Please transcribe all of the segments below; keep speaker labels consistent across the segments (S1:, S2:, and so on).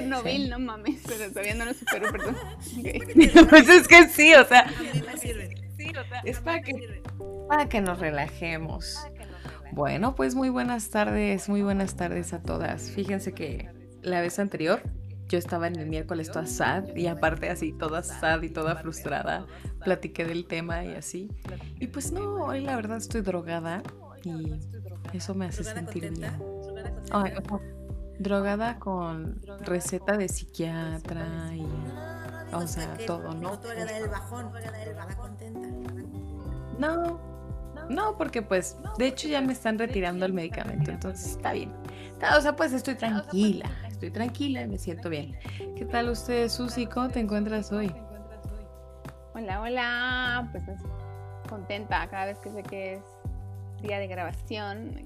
S1: Chernobyl, no mames, pero todavía no lo supero, perdón.
S2: pues es que sí, o sea.
S3: Sí, o sea,
S2: es para que, para que nos relajemos. Bueno, pues muy buenas tardes, muy buenas tardes a todas. Fíjense que la vez anterior yo estaba en el miércoles toda sad y aparte así toda sad y toda frustrada. Platiqué del tema y así. Y pues no, hoy la verdad estoy drogada y eso me hace sentir bien. Ay, drogada con receta de psiquiatra y o sea, todo, ¿no? No, no, porque pues, de hecho ya me están retirando el medicamento, entonces está bien. O sea, pues estoy tranquila, estoy tranquila y me siento bien. ¿Qué tal usted, Susi? ¿Cómo te encuentras hoy?
S1: Hola, hola, pues contenta cada vez que sé que es día de grabación,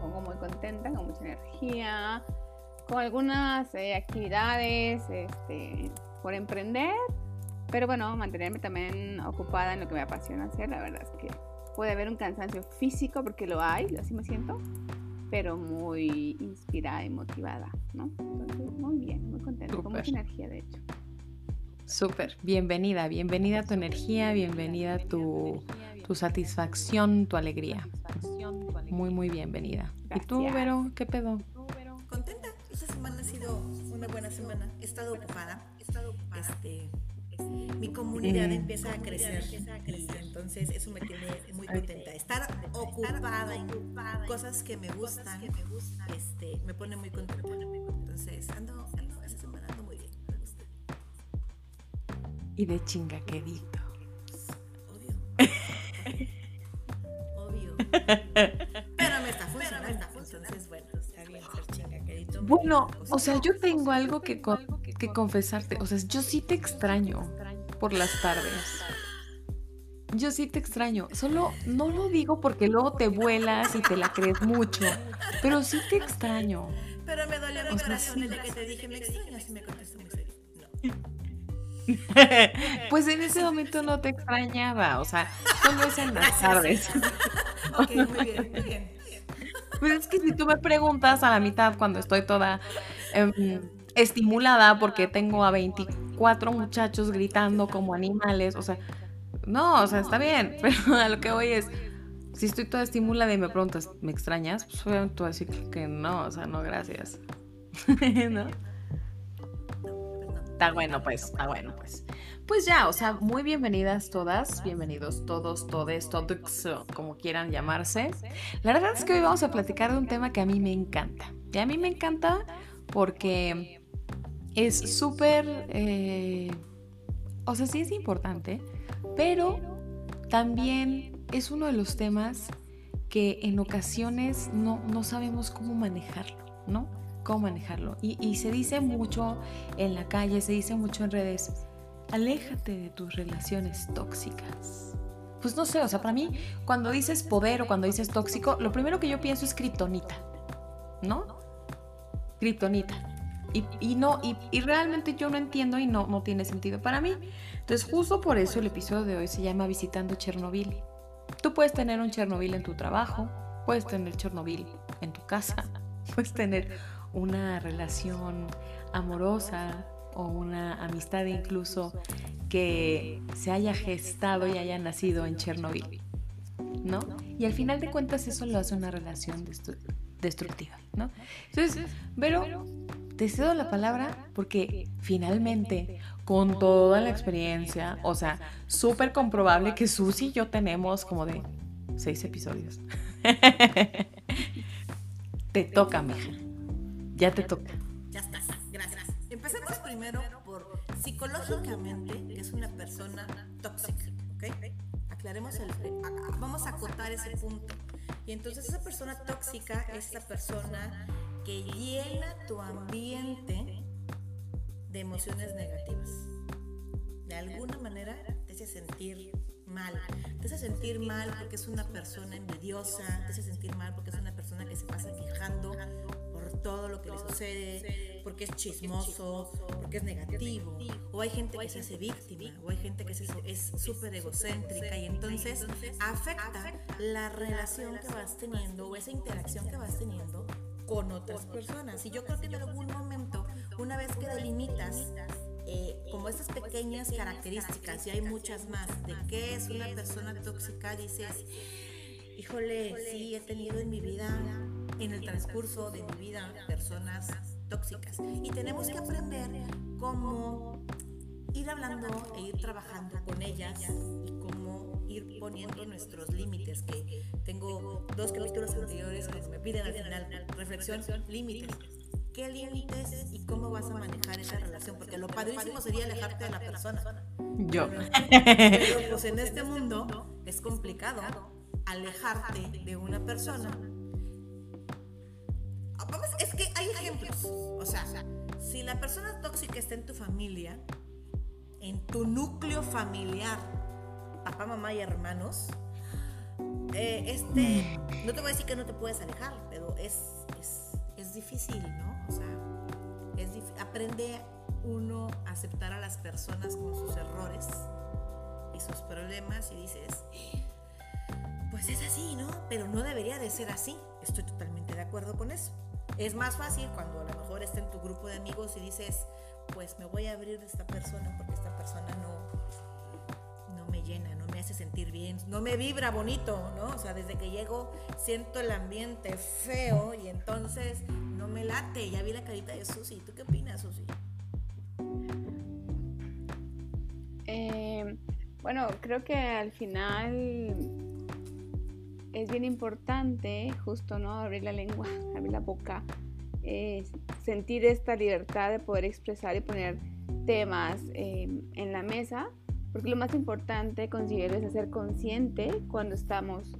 S1: pongo muy contenta, con mucha energía, con algunas eh, actividades este, por emprender, pero bueno, mantenerme también ocupada en lo que me apasiona hacer, la verdad es que puede haber un cansancio físico, porque lo hay, así me siento, pero muy inspirada y motivada, ¿no? Entonces, muy bien, muy contenta, con mucha energía, de hecho.
S2: Súper, bienvenida, bienvenida a tu energía, bienvenida a tu, tu satisfacción, tu alegría. Muy, muy bienvenida. ¿Y tú, Vero, qué pedo?
S3: Contenta, esta semana ha sido una buena semana. He estado ocupada, he estado ocupada. Este, mi comunidad mm. empieza a crecer y entonces eso me tiene muy contenta. Estar ocupada en cosas que me gustan, este, me pone muy contenta. Entonces ando, ando esa semana ando muy bien, me gusta.
S2: Y de chingaquedito.
S3: Pero me está funcionando, entonces bueno, está bien ser chingaquedito.
S2: Bueno, o sea, yo tengo algo que que confesarte. O sea, yo sí te extraño por las tardes. Yo sí te extraño. Solo no lo digo porque luego te vuelas y te la crees mucho. Pero sí te extraño.
S3: Pero me dolió el corazón el que te dije, me extrañas y me contestó muy serio. No.
S2: Pues en ese momento no te extrañaba, o sea, solo es en las tardes.
S3: Ok, muy bien, muy bien.
S2: Pues es que si tú me preguntas a la mitad cuando estoy toda eh, estimulada porque tengo a 24 muchachos gritando como animales, o sea, no, o sea, está bien, pero a lo que voy es, si estoy toda estimulada y me preguntas, ¿me extrañas? Pues obviamente tú decir que no, o sea, no, gracias. ¿No? Está bueno, pues, está bueno, pues. Pues ya, o sea, muy bienvenidas todas, bienvenidos todos, todes, todos, como quieran llamarse. La verdad es que hoy vamos a platicar de un tema que a mí me encanta. Y a mí me encanta porque es súper, eh, o sea, sí es importante, pero también es uno de los temas que en ocasiones no, no sabemos cómo manejarlo, ¿no? Cómo manejarlo. Y, y se dice mucho en la calle, se dice mucho en redes, aléjate de tus relaciones tóxicas. Pues no sé, o sea, para mí, cuando dices poder o cuando dices tóxico, lo primero que yo pienso es kriptonita, ¿no? Kriptonita. Y, no, y, realmente yo no entiendo y no, no tiene sentido para mí. Entonces, justo por eso el episodio de hoy se llama Visitando Chernobyl. Tú puedes tener un Chernobyl en tu trabajo, puedes tener Chernobyl en tu casa, puedes tener una relación amorosa o una amistad incluso que se haya gestado y haya nacido en Chernobyl, ¿no? Y al final de cuentas eso lo hace una relación destructiva, ¿no? Entonces, pero te cedo la palabra porque finalmente, con toda la experiencia, o sea, súper comprobable que Susi y yo tenemos como de seis episodios. te toca, mija. Ya te toca.
S3: Empecemos primero por psicológicamente, que es una persona tóxica, ¿ok? Aclaremos el... Vamos a acotar ese punto. Y entonces esa persona tóxica es esa persona que llena tu ambiente de emociones negativas. De alguna manera te hace sentir mal. Te hace sentir mal porque es una persona envidiosa, te hace sentir mal porque es una persona que se pasa quejando todo lo que le sucede, porque es chismoso, porque es negativo. O hay gente que se hace víctima, o hay gente que es súper egocéntrica y entonces afecta la relación que vas teniendo o esa interacción que vas teniendo con otras personas. Y yo creo que en algún momento una vez que delimitas eh, como estas pequeñas características, y hay muchas más, de qué es una persona tóxica, dices, híjole, sí, he tenido en mi vida, en el transcurso de mi vida, personas tóxicas. Y tenemos que aprender cómo ir hablando e ir trabajando con ellas y cómo ir poniendo nuestros límites, que tengo dos capítulos anteriores que me piden al final, reflexión, límites qué límites y cómo vas a manejar esa relación, porque lo padrísimo sería alejarte de la persona.
S2: Yo.
S3: Pero, pues en este mundo es complicado alejarte de una persona. Es que hay ejemplos. O sea, si la persona tóxica está en tu familia, en tu núcleo familiar, papá, mamá y hermanos, eh, este, no te voy a decir que no te puedes alejar, pero es, es, difícil, ¿no? O sea, aprende uno a aceptar a las personas con sus errores y sus problemas y dices, pues es así, ¿no? Pero no debería de ser así. Estoy totalmente de acuerdo con eso. Es más fácil cuando a lo mejor está en tu grupo de amigos y dices, pues me voy a abrir de esta persona porque esta persona no, no me llena, no me hace sentir bien, no me vibra bonito, ¿no? O sea, desde que llego siento el ambiente feo y entonces no me late. Ya vi la carita de Susi. ¿Tú qué opinas, Susi?
S1: Eh, bueno, creo que al final es bien importante justo, ¿no? Abrir la lengua, abrir la boca, eh, sentir esta libertad de poder expresar y poner temas eh, en la mesa, porque lo más importante considero es ser consciente cuando estamos,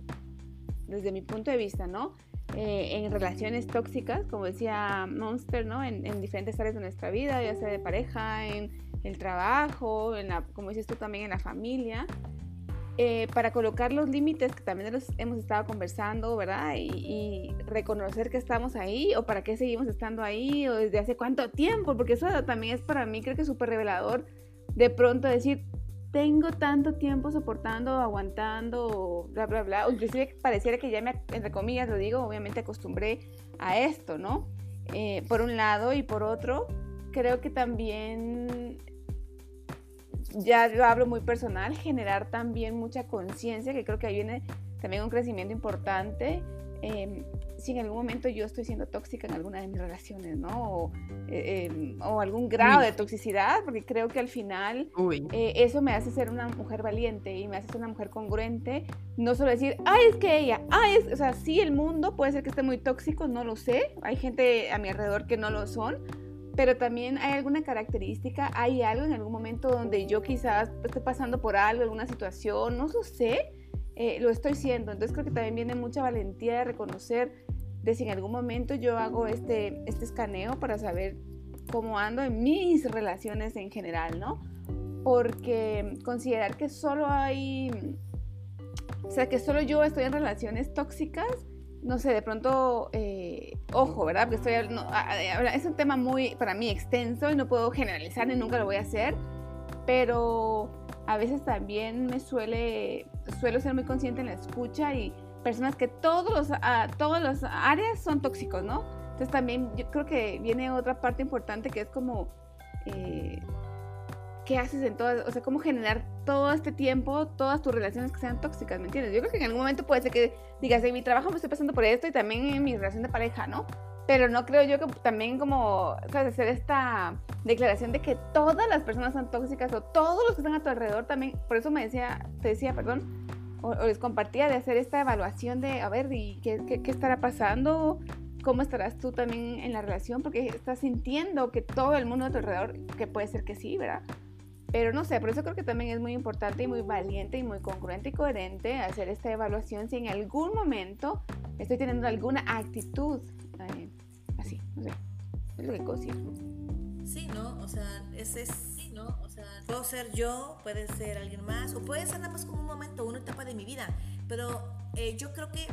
S1: desde mi punto de vista, ¿no? Eh, en relaciones tóxicas, como decía Monster, ¿no? En, diferentes áreas de nuestra vida, ya sea de pareja, en el trabajo, en la, como dices tú también en la familia, eh, para colocar los límites que también los hemos estado conversando, ¿verdad? Y, reconocer que estamos ahí o para qué seguimos estando ahí o desde hace cuánto tiempo, porque eso también es para mí creo que súper revelador de pronto decir, tengo tanto tiempo soportando, aguantando, bla, bla, bla. O inclusive pareciera que ya me, entre comillas lo digo, obviamente acostumbré a esto, ¿no? Eh, por un lado y por otro, creo que también, ya lo hablo muy personal, generar también mucha conciencia, que creo que ahí viene también un crecimiento importante. Eh, si en algún momento yo estoy siendo tóxica en alguna de mis relaciones, ¿no? O, eh, em, algún grado de toxicidad, porque creo que al final eh, eso me hace ser una mujer valiente y me hace ser una mujer congruente. No solo decir, ay, es que ella, ay, es, o sea, sí, el mundo puede ser que esté muy tóxico, no lo sé. Hay gente a mi alrededor que no lo son. Pero también hay alguna característica, hay algo en algún momento donde yo quizás esté pasando por algo, alguna situación, no lo sé, eh, lo estoy siendo. Entonces creo que también viene mucha valentía de reconocer de si en algún momento yo hago este, este escaneo para saber cómo ando en mis relaciones en general, ¿no? Porque considerar que solo hay, o sea, que solo yo estoy en relaciones tóxicas, no sé, de pronto, eh, ojo, ¿verdad? Porque estoy, no, es un tema muy, para mí, extenso y no puedo generalizar ni nunca lo voy a hacer, pero a veces también me suele, suelo ser muy consciente en la escucha y personas que todos los, uh, todas las áreas son tóxicos, ¿no? Entonces también yo creo que viene otra parte importante que es como, eh, ¿qué haces en todas, o sea, cómo generar todo este tiempo, todas tus relaciones que sean tóxicas, ¿me entiendes? Yo creo que en algún momento puede ser que digas, en mi trabajo me estoy pasando por esto y también en mi relación de pareja, ¿no? Pero no creo yo que también como, ¿sabes? Hacer esta declaración de que todas las personas son tóxicas o todos los que están a tu alrededor también, por eso me decía, te decía, perdón, o, les compartía de hacer esta evaluación de, a ver, ¿y qué, qué, estará pasando? ¿Cómo estarás tú también en la relación? Porque estás sintiendo que todo el mundo a tu alrededor, que puede ser que sí, ¿verdad? Pero no sé, por eso creo que también es muy importante y muy valiente y muy congruente y coherente hacer esta evaluación si en algún momento estoy teniendo alguna actitud eh, así, no sé, es lo que considero.
S3: Sí, ¿no? O sea, ese es o sea, puedo ser yo, puede ser alguien más, o puede ser nada más como un momento, una etapa de mi vida. Pero eh, yo creo que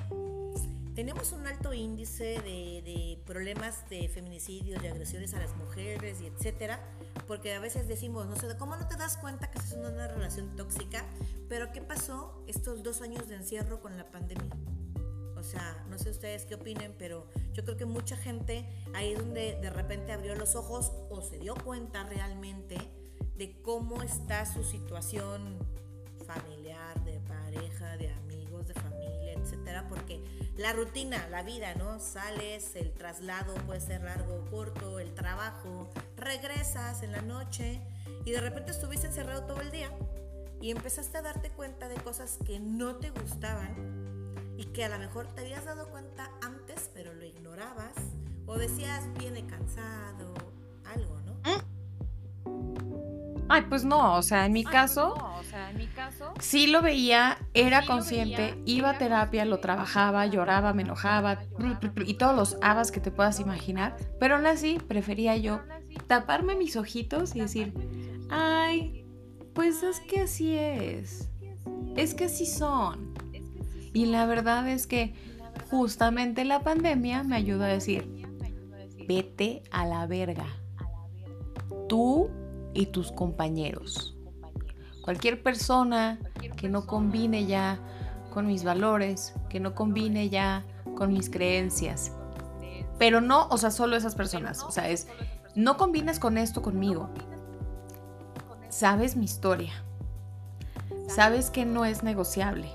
S3: tenemos un alto índice de, problemas de feminicidios, de agresiones a las mujeres y etcétera, porque a veces decimos, no sé, ¿cómo no te das cuenta que en una relación tóxica? Pero ¿qué pasó estos dos años de encierro con la pandemia? O sea, no sé ustedes qué opinen, pero yo creo que mucha gente ahí es donde de repente abrió los ojos o se dio cuenta realmente de cómo está su situación familiar, de pareja, de amigos, de familia, etcétera, porque la rutina, la vida, ¿no? Sales, el traslado puede ser largo o corto, el trabajo, regresas en la noche y de repente estuviste encerrado todo el día y empezaste a darte cuenta de cosas que no te gustaban y que a lo mejor te habías dado cuenta antes, pero lo ignorabas o decías viene cansado, algo, ¿no?
S2: Ay, pues no, o sea, en mi caso, sí lo veía, era consciente, iba a terapia, lo trabajaba, lloraba, me enojaba y todos los habas que te puedas imaginar, pero aún así prefería yo taparme mis ojitos y decir, ay, pues es que así es, es que así son. Y la verdad es que justamente la pandemia me ayudó a decir, vete a la verga. Tú y tus compañeros. Cualquier persona que no combine ya con mis valores, que no combine ya con mis creencias. Pero no, o sea, solo esas personas. O sea, es, no combinas con esto conmigo. Sabes mi historia. Sabes que no es negociable.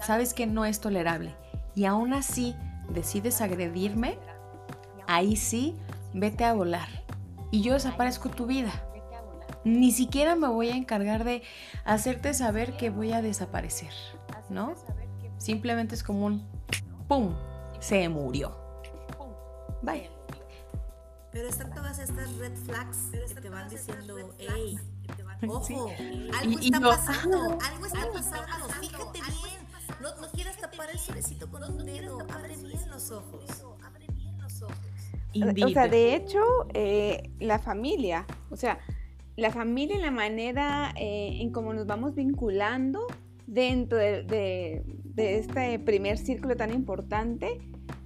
S2: Sabes que no es tolerable. Y aún así decides agredirme. Ahí sí, vete a volar. Y yo desaparezco tu vida. Ni siquiera me voy a encargar de hacerte saber que voy a desaparecer, ¿no? Simplemente es como un ¡pum! Se murió. Bye.
S3: Pero están todas estas red flags que te van diciendo, hey, ojo, algo está pasando, algo está pasando, fíjate bien. No, no quieras tapar el solecito con un dedo, abre bien los ojos.
S1: O sea, de hecho, eh, la familia, o sea, la familia y la manera eh, en cómo nos vamos vinculando dentro de, este primer círculo tan importante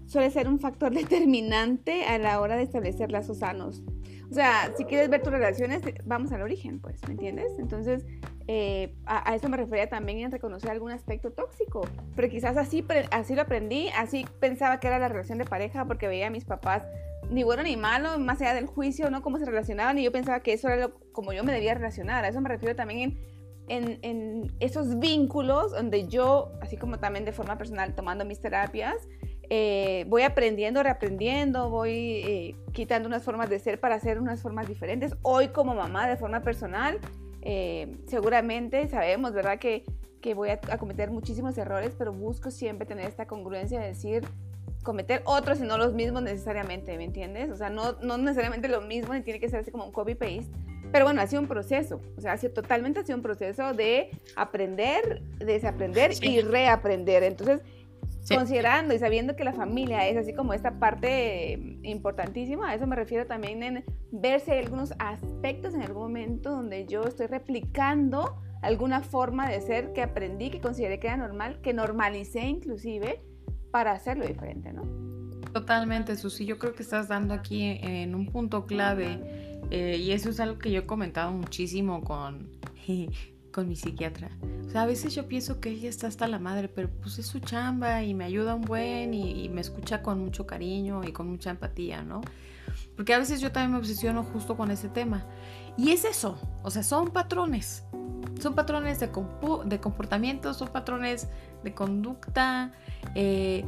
S1: suele ser un factor determinante a la hora de establecer lazos sanos. O sea, si quieres ver tus relaciones, vamos al origen, pues, ¿me entiendes? Entonces, eh, a, eso me refería también en reconocer algún aspecto tóxico, pero quizás así, así lo aprendí, así pensaba que era la relación de pareja porque veía a mis papás ni bueno ni malo, más allá del juicio, ¿no? Cómo se relacionaban y yo pensaba que eso era como yo me debía relacionar. A eso me refiero también en, en, esos vínculos donde yo, así como también de forma personal, tomando mis terapias, eh, voy aprendiendo, reaprendiendo, voy eh, quitando unas formas de ser para hacer unas formas diferentes. Hoy como mamá de forma personal, eh, seguramente sabemos, ¿verdad? Que, que voy a, cometer muchísimos errores, pero busco siempre tener esta congruencia de decir, cometer otros y no los mismos necesariamente, ¿me entiendes? O sea, no, no necesariamente lo mismo ni tiene que ser así como un copy-paste. Pero bueno, ha sido un proceso, o sea, ha sido totalmente ha sido un proceso de aprender, desaprender y reaprender. Entonces, considerando y sabiendo que la familia es así como esta parte importantísima, a eso me refiero también en ver si hay algunos aspectos en algún momento donde yo estoy replicando alguna forma de ser que aprendí, que consideré que era normal, que normalicé inclusive, para hacerlo diferente, ¿no?
S2: Totalmente, Susi. Yo creo que estás dando aquí en un punto clave eh, y eso es algo que yo he comentado muchísimo con, con mi psiquiatra. O sea, a veces yo pienso que ella está hasta la madre, pero pues es su chamba y me ayuda un buen y, me escucha con mucho cariño y con mucha empatía, ¿no? Porque a veces yo también me obsesiono justo con ese tema. Y es eso, o sea, son patrones. Son patrones de, de comportamiento, son patrones de conducta, eh,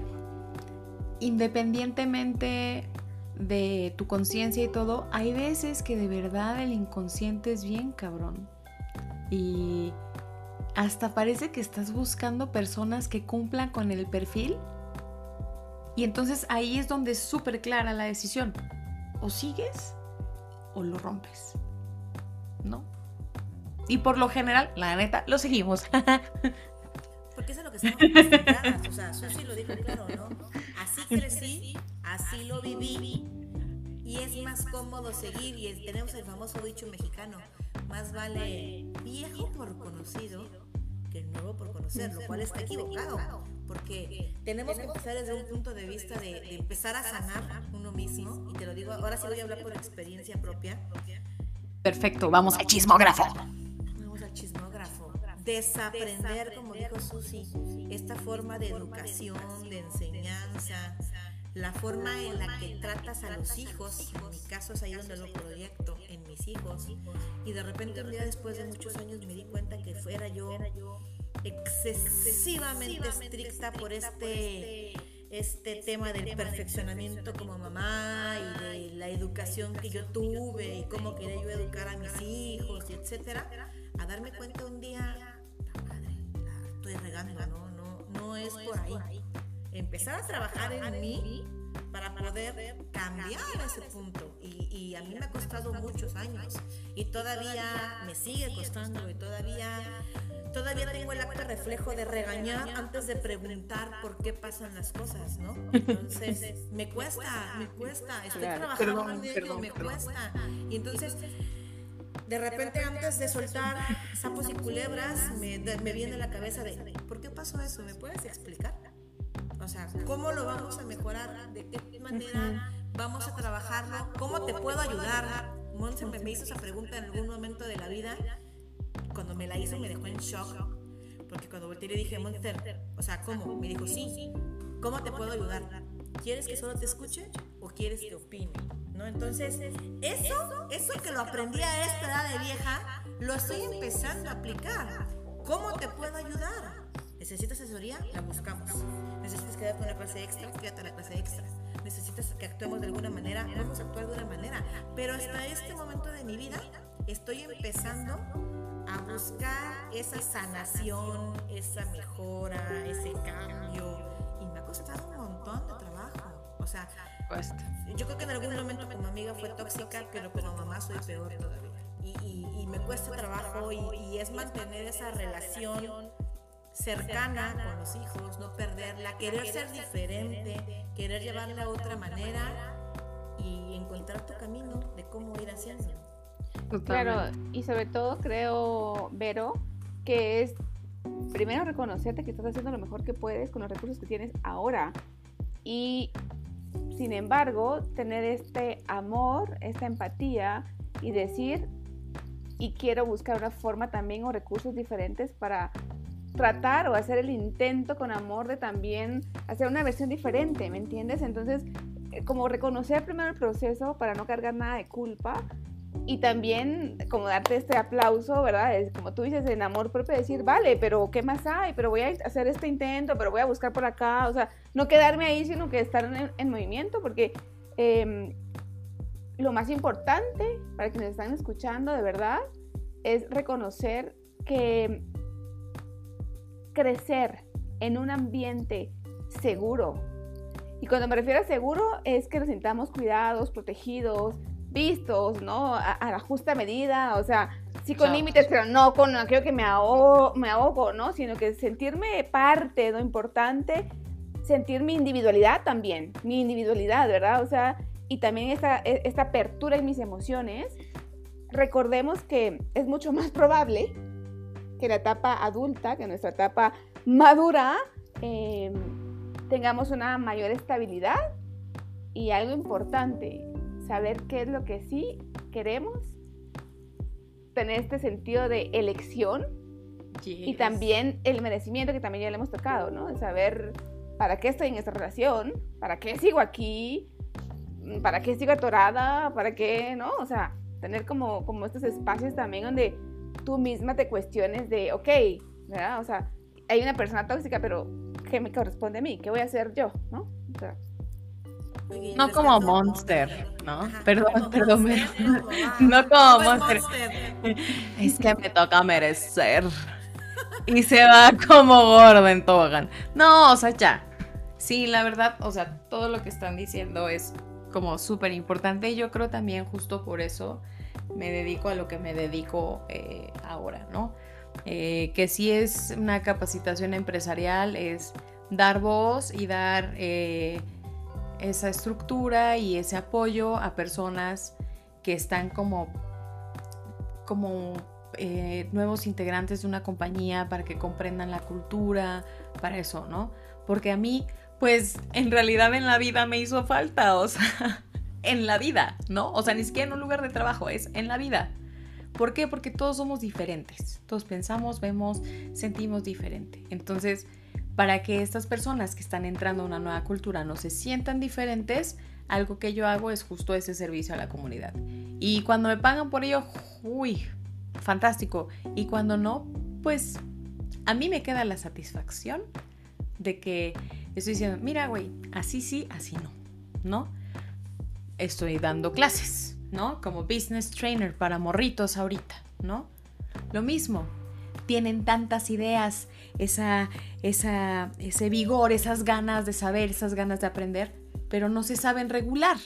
S2: independientemente de tu conciencia y todo, hay veces que de verdad el inconsciente es bien cabrón. Y hasta parece que estás buscando personas que cumplan con el perfil. Y entonces ahí es donde es súper clara la decisión. O sigues o lo rompes. ¿No? Y por lo general, la neta, lo seguimos.
S3: Porque eso es lo que estamos acostumbradas. O sea, Susi lo dijo claro, ¿no? Así crecí, así lo viví. Y es más cómodo seguir. Y tenemos el famoso dicho mexicano: más vale viejo por conocido que nuevo por conocer, lo cual está equivocado. Porque tenemos que empezar desde un punto de vista de, de empezar a sanar uno mismo. Y te lo digo, ahora sí voy a hablar por experiencia propia.
S2: Perfecto, vamos al chismógrafo.
S3: Vamos al chismógrafo. desaprender, como dijo Susi, esta forma de educación, de enseñanza, la forma en la que tratas a los hijos, en mi caso es ahí donde lo proyecto, en mis hijos, y de repente un día después de muchos años me di cuenta que fuera yo excesivamente estricta por este este tema del perfeccionamiento como mamá y de la educación que yo tuve y cómo quería yo educar a mis hijos y etcétera, a darme cuenta un día, la madre, la estoy regando, no, no, no es por ahí. Empezar a trabajar en mí para poder cambiar ese punto. Y, y, a mí me ha costado muchos años y todavía me sigue costando y todavía todavía tengo el acto reflejo de regañar antes de preguntar por qué pasan las cosas, ¿no? Entonces, me cuesta, me cuesta, estoy trabajando en ello, me cuesta. Y entonces, de repente antes de soltar sapos y culebras, me, me viene a la cabeza de, ¿por qué pasó eso? ¿Me puedes explicar? O sea, ¿cómo lo vamos a mejorar? ¿De qué manera vamos a trabajarlo? ¿Cómo te puedo ayudar? Monse me hizo esa pregunta en algún momento de la vida cuando me la hizo me dejó en shock, porque cuando volteé le dije, Monster, o sea, ¿cómo? Me dijo, sí, ¿cómo te puedo ayudar? ¿Quieres que solo te escuche o quieres que opine? ¿No? Entonces, eso, eso que lo aprendí a esta edad de vieja, lo estoy empezando a aplicar. ¿Cómo te puedo ayudar? ¿Necesitas asesoría? La buscamos. ¿Necesitas quedarte con una clase extra? Quédate la clase extra. ¿Necesitas que actuemos de alguna manera? Vamos a actuar de una manera. Pero hasta este momento de mi vida, estoy empezando a buscar esa sanación, esa mejora, ese cambio. Y me ha costado un montón de trabajo. O sea, yo creo que en algún momento como amiga fue tóxica, pero como mamá soy peor todavía. Y, y, me cuesta trabajo y, y, es mantener esa relación cercana con los hijos, no perderla, querer ser diferente, querer llevarla a otra manera y encontrar tu camino de cómo ir haciéndolo.
S1: Claro, y sobre todo creo, Vero, que es primero reconocerte que estás haciendo lo mejor que puedes con los recursos que tienes ahora. Y sin embargo, tener este amor, esta empatía y decir, y quiero buscar una forma también o recursos diferentes para tratar o hacer el intento con amor de también hacer una versión diferente, ¿me entiendes? Entonces, eh, como reconocer primero el proceso para no cargar nada de culpa y también como darte este aplauso, ¿verdad? Es como tú dices, en amor propio, decir, vale, pero ¿qué más hay? Pero voy a hacer este intento, pero voy a buscar por acá, o sea, no quedarme ahí, sino que estar en, movimiento, porque em, lo más importante para quienes están escuchando, de verdad, es reconocer que crecer en un ambiente seguro, y cuando me refiero a seguro, es que nos sintamos cuidados, protegidos, vistos, ¿no? A, la justa medida, o sea, sí con límites, pero no con aquello que me ahogo, me ahogo, ¿no? Sino que sentirme parte, ¿no? Importante, sentir mi individualidad también, mi individualidad, ¿verdad? O sea, y también esta, e, esta apertura en mis emociones. Recordemos que es mucho más probable que la etapa adulta, que nuestra etapa madura, em, tengamos una mayor estabilidad y algo importante, saber qué es lo que sí queremos, tener este sentido de elección y también el merecimiento que también ya le hemos tocado, ¿no? De saber para qué estoy en esta relación, para qué sigo aquí, para qué sigo atorada, para qué, ¿no? O sea, tener como, como estos espacios también donde tú misma te cuestiones de, ok, ¿verdad? O sea, hay una persona tóxica, pero ¿qué me corresponde a mí? ¿Qué voy a hacer yo? ¿No? O sea,
S2: no como Monster, ¿no? Perdón, perdón, no como Monster. Es que me toca merecer. Y se va como gordo en tobogán. No, o sea, ya. Sí, la verdad, o sea, todo lo que están diciendo es como súper importante. Y yo creo también justo por eso me dedico a lo que me dedico eh, ahora, ¿no? Eh, que si es una capacitación empresarial, es dar voz y dar... Eh, esa estructura y ese apoyo a personas que están como, como eh, nuevos integrantes de una compañía para que comprendan la cultura, para eso, ¿no? Porque a mí, pues en realidad en la vida me hizo falta, o sea, en la vida, ¿no? O sea, ni siquiera en un lugar de trabajo, es en la vida. ¿Por qué? Porque todos somos diferentes. Todos pensamos, vemos, sentimos diferente. Entonces, para que estas personas que están entrando a una nueva cultura no se sientan diferentes, algo que yo hago es justo ese servicio a la comunidad. Y cuando me pagan por ello, uy, fantástico. Y cuando no, pues a mí me queda la satisfacción de que estoy diciendo, mira, güey, así sí, así no, ¿no? Estoy dando clases, ¿no? Como business trainer para morritos ahorita, ¿no? Lo mismo, tienen tantas ideas, esa, esa, ese vigor, esas ganas de saber, esas ganas de aprender, pero no se saben regular,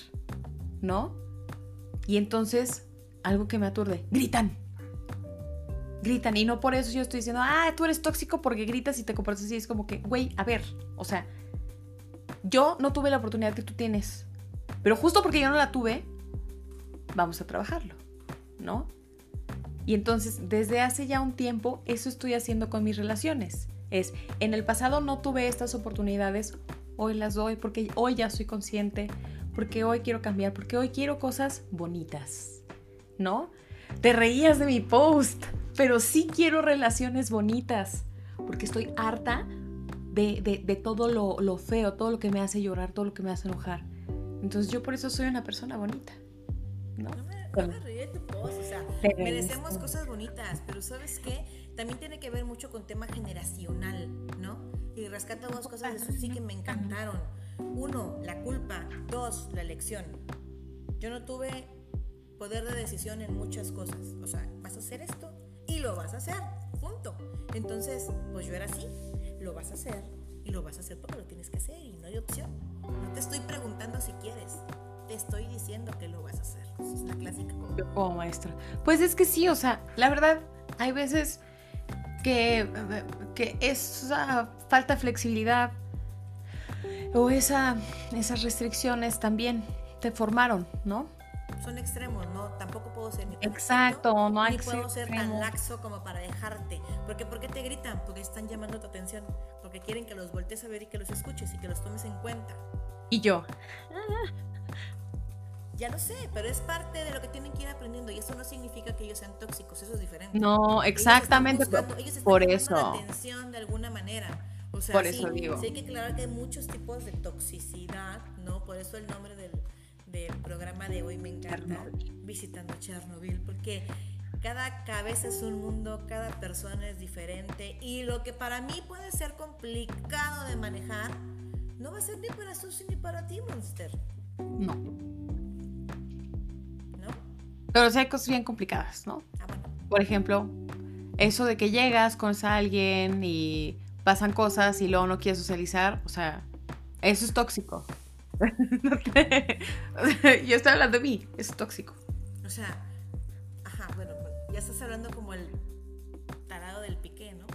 S2: ¿no? Y entonces, algo que me aturde, gritan. Gritan. Y no por eso yo estoy diciendo, ah, tú eres tóxico porque gritas y te comportas así. Es como que, güey, a ver, o sea, yo no tuve la oportunidad que tú tienes. Pero justo porque yo no la tuve, vamos a trabajarlo, ¿no? Y entonces, desde hace ya un tiempo, eso estoy haciendo con mis relaciones. Es, en el pasado no tuve estas oportunidades, hoy las doy porque hoy ya soy consciente, porque hoy quiero cambiar, porque hoy quiero cosas bonitas, ¿no? Te reías de mi post, pero sí quiero relaciones bonitas, porque estoy harta de, todo lo, lo, feo, todo lo que me hace llorar, todo lo que me hace enojar. Entonces yo por eso soy una persona bonita, ¿no?
S3: O sea, merecemos cosas bonitas, pero ¿sabes qué? También tiene que ver mucho con tema generacional, ¿no? Y rescata dos cosas de eso sí que me encantaron. Uno, la culpa. Dos, la elección. Yo no tuve poder de decisión en muchas cosas. O sea, vas a hacer esto y lo vas a hacer. Punto. Entonces, pues yo era así. Lo vas a hacer y lo vas a hacer porque lo tienes que hacer y no hay opción. No te estoy preguntando si quieres. Te estoy diciendo que lo vas a hacer. es la clásica.
S2: Como maestra. Pues es que sí, o sea, la verdad, hay veces que, que esa falta de flexibilidad o esa, esas restricciones también te formaron, ¿no?
S3: Son extremos, ¿no? Tampoco puedo ser ni
S2: Exacto, no hay
S3: ni puedo ser tan laxo como para dejarte. Porque ¿por qué te gritan? Porque están llamando tu atención, porque quieren que los voltees a ver y que los escuches y que los tomes en cuenta.
S2: Y yo.
S3: Ya lo sé, pero es parte de lo que tienen que ir aprendiendo y eso no significa que ellos sean tóxicos, eso es diferente.
S2: No, exactamente por eso.
S3: La atención de alguna manera. O sea,
S2: por eso digo.
S3: Sí hay que aclarar que hay muchos tipos de toxicidad, ¿no? Por eso el nombre del, del programa de hoy me encanta, Visitando Chernobyl, porque cada cabeza es un mundo, cada persona es diferente y lo que para mí puede ser complicado de manejar, no va a ser ni para Susi ni para ti, Monster.
S2: No. Pero sí hay cosas bien complicadas, ¿no? Ah, Por ejemplo, eso de que llegas, con alguien y pasan cosas y luego no quieres socializar, o sea, eso es tóxico. Yo estoy hablando de mí, es tóxico.
S3: O sea, ajá, bueno, ya estás hablando como el tarado del piqué, ¿no?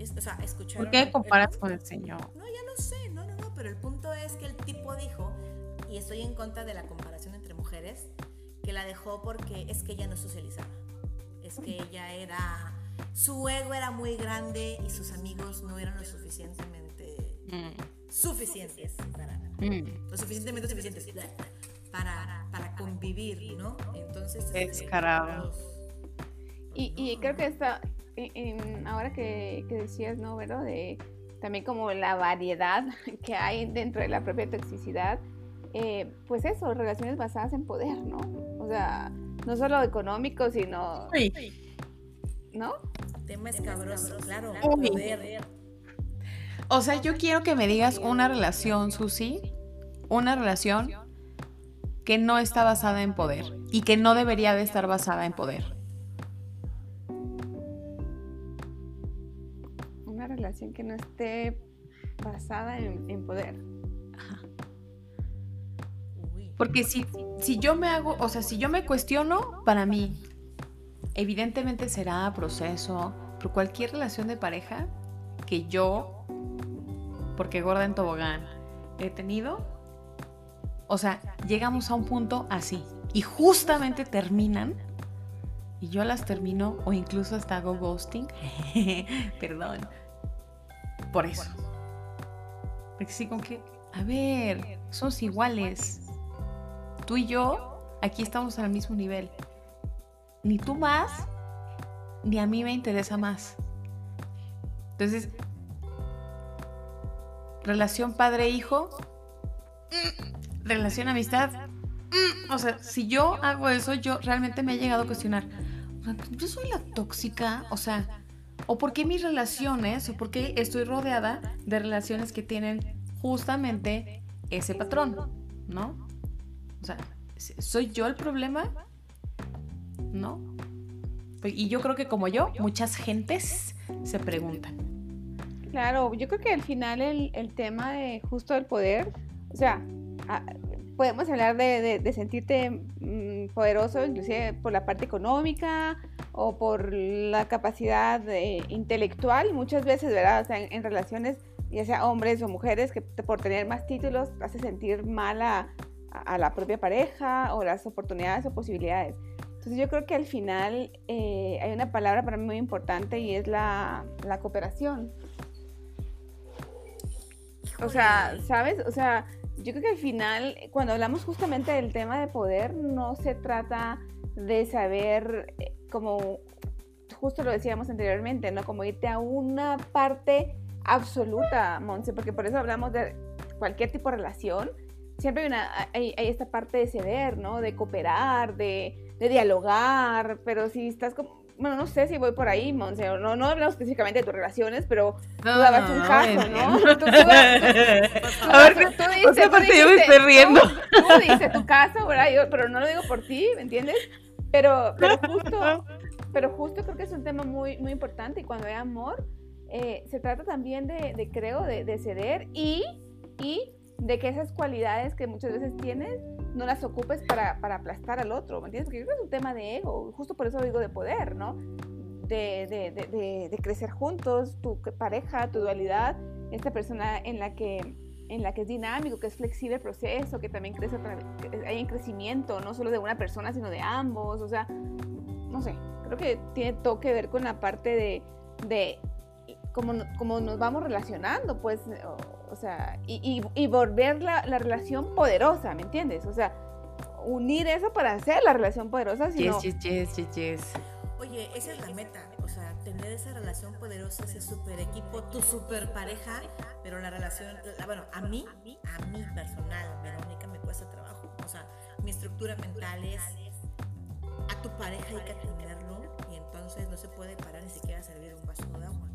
S3: o sea, escucharon.
S2: ¿Por qué comparas con el señor?
S3: No, ya lo sé, no, no, no, pero el punto es que el tipo dijo, y estoy en contra de la comparación entre mujeres, que la dejó porque es que ella no socializaba. Es que ella era. Su ego era muy grande y sus amigos no eran lo suficientemente. Mm. Suficientes para. Mm. Lo suficientemente suficientes para, para convivir, ¿no? Entonces.
S2: Es carajo.
S1: Y, y, creo que está. ahora que, que decías, ¿no? ¿Verdad? De también como la variedad que hay dentro de la propia toxicidad eh, pues eso, relaciones basadas en poder, ¿no? O sea, no solo económico, sino... Sí. ¿No?
S3: Tema escabroso, claro, poder.
S2: O sea, yo quiero que me digas una relación, Susi, una relación que no está basada en poder y que no debería de estar basada en poder.
S1: Una relación que no esté basada en, en poder.
S2: Porque si, si yo me hago, o sea, si yo me cuestiono, para mí, evidentemente será proceso, pero cualquier relación de pareja que yo, porque gorda en tobogán, he tenido, o sea, llegamos a un punto así y justamente terminan y yo las termino o incluso hasta hago ghosting, perdón, por eso. Porque sí, con que, a ver, somos iguales, tú y yo aquí estamos al mismo nivel. ni tú más, ni a mí me interesa más. Entonces, relación padre-hijo, mm, relación amistad. Mm, o sea, si yo hago eso, yo realmente me he llegado a cuestionar. Yo soy la tóxica, o sea, o por qué mis relaciones, o por qué estoy rodeada de relaciones que tienen justamente ese patrón, ¿no? O sea, ¿soy yo el problema? ¿No? Y yo creo que como yo, muchas gentes se preguntan.
S1: Claro, yo creo que al final el, tema de justo el poder, o sea, podemos hablar de, sentirte mm, poderoso, inclusive por la parte económica o por la capacidad intelectual, muchas veces, ¿verdad? O sea, en, relaciones, ya sea hombres o mujeres, que por tener más títulos hace sentir mal a, la propia pareja o las oportunidades o posibilidades. Entonces yo creo que al final eh, hay una palabra para mí muy importante y es la, la cooperación. O sea, ¿sabes? O sea, yo creo que al final, cuando hablamos justamente del tema de poder, no se trata de saber, eh, como justo lo decíamos anteriormente, ¿no? Como irte a una parte absoluta, Monse, porque por eso hablamos de cualquier tipo de relación. Siempre hay, una, hay, esta parte de ceder, ¿no? De cooperar, de, de dialogar, pero si estás como bueno, no sé si voy por ahí, Monse, no, no hablamos específicamente de tus relaciones, pero tú dabas un caso, ¿no? Tú, tú,
S2: a ver, tú, dices, tú dices, yo me estoy riendo.
S1: Tú, dices tu caso, ¿verdad? Yo, pero no lo digo por ti, ¿me entiendes? Pero, pero justo, pero justo creo que es un tema muy, muy importante y cuando hay amor, eh, se trata también de, de creo, de, de ceder y, y de que esas cualidades que muchas veces tienes no las ocupes para, para aplastar al otro, ¿me entiendes? Porque yo creo que es un tema de ego, justo por eso digo de poder, ¿no? De, de, de, de, crecer juntos, tu pareja, tu dualidad, esta persona en la que en la que es dinámico, que es flexible el proceso, que también crece, hay en crecimiento, no solo de una persona, sino de ambos, o sea, no sé, creo que tiene todo que ver con la parte de, de cómo, cómo nos vamos relacionando, pues, o sea, y, y, volver la, la, relación poderosa, ¿me entiendes? O sea, unir eso para hacer la relación poderosa.
S2: Sino... Yes, yes, yes, yes,
S3: Oye, esa es la meta, o sea, tener esa relación poderosa, ese super equipo, tu super pareja, pero la relación, bueno, a mí, a mí personal, Verónica, me cuesta trabajo. O sea, mi estructura mental es, a tu pareja hay que atenderlo y entonces no se puede parar ni siquiera a servir un vaso de agua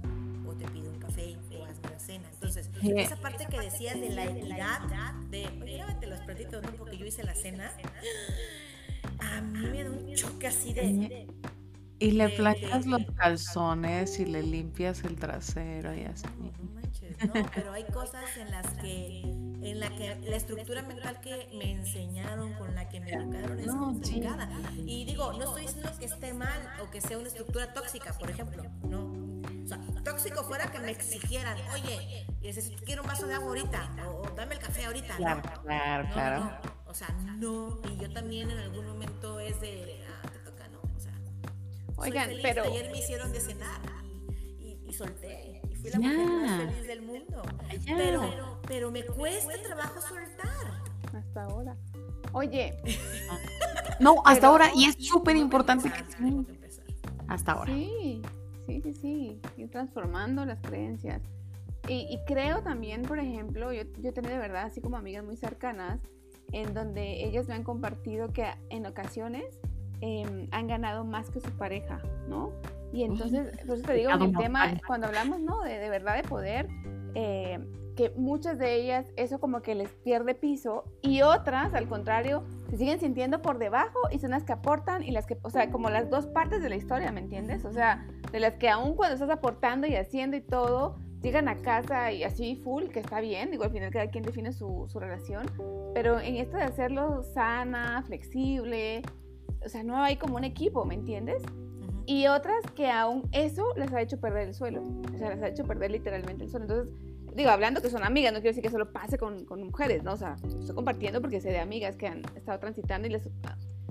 S3: o te pide un café o hazme la cena. Entonces, esa parte que decías de la equidad, de, oye, lávate los platitos, ¿no? Porque yo hice la cena, a mí me da un choque así de...
S2: Y le placas los calzones y le limpias el trasero y así.
S3: No, manches, no, pero hay cosas en las que en la que la estructura mental que me enseñaron, con la que me educaron es complicada. Y digo, no estoy diciendo que esté mal o que sea una estructura tóxica, por ejemplo, no. O sea, tóxico fuera que me exigieran, oye, quiero un vaso de agua ahorita, o, dame el café ahorita.
S2: Claro, claro, claro.
S3: O sea, no, y yo también en algún momento es de, ah, te toca, no, o sea.
S1: Oigan, pero.
S3: Ayer me hicieron de cenar y, y, solté, y fui la mujer más feliz del mundo. Pero, pero me cuesta trabajo soltar.
S1: Hasta ahora. Oye.
S2: no, hasta ahora, y es súper importante que. Hasta ahora.
S1: Sí. Sí, sí, sí, ir transformando las creencias. Y, creo también, por ejemplo, yo, yo he tenido de verdad así como amigas muy cercanas, en donde ellas me han compartido que en ocasiones em, han ganado más que su pareja, ¿no? Y entonces, por eso te digo, el tema, cuando hablamos, ¿no? De, de verdad de poder, eh, que muchas de ellas eso como que les pierde piso y otras, al contrario, se siguen sintiendo por debajo y son las que aportan y las que, o sea, como las dos partes de la historia, ¿me entiendes? O sea, de las que aún cuando estás aportando y haciendo y todo, llegan a casa y así full, que está bien, digo, al final cada quien define su, su relación, pero en esto de hacerlo sana, flexible, o sea, no hay como un equipo, ¿me entiendes? Y otras que aún eso les ha hecho perder el suelo, o sea, les ha hecho perder literalmente el suelo. Entonces, digo, hablando que son amigas, no quiero decir que solo pase con, con mujeres, ¿no? O sea, estoy compartiendo porque sé de amigas que han estado transitando y les,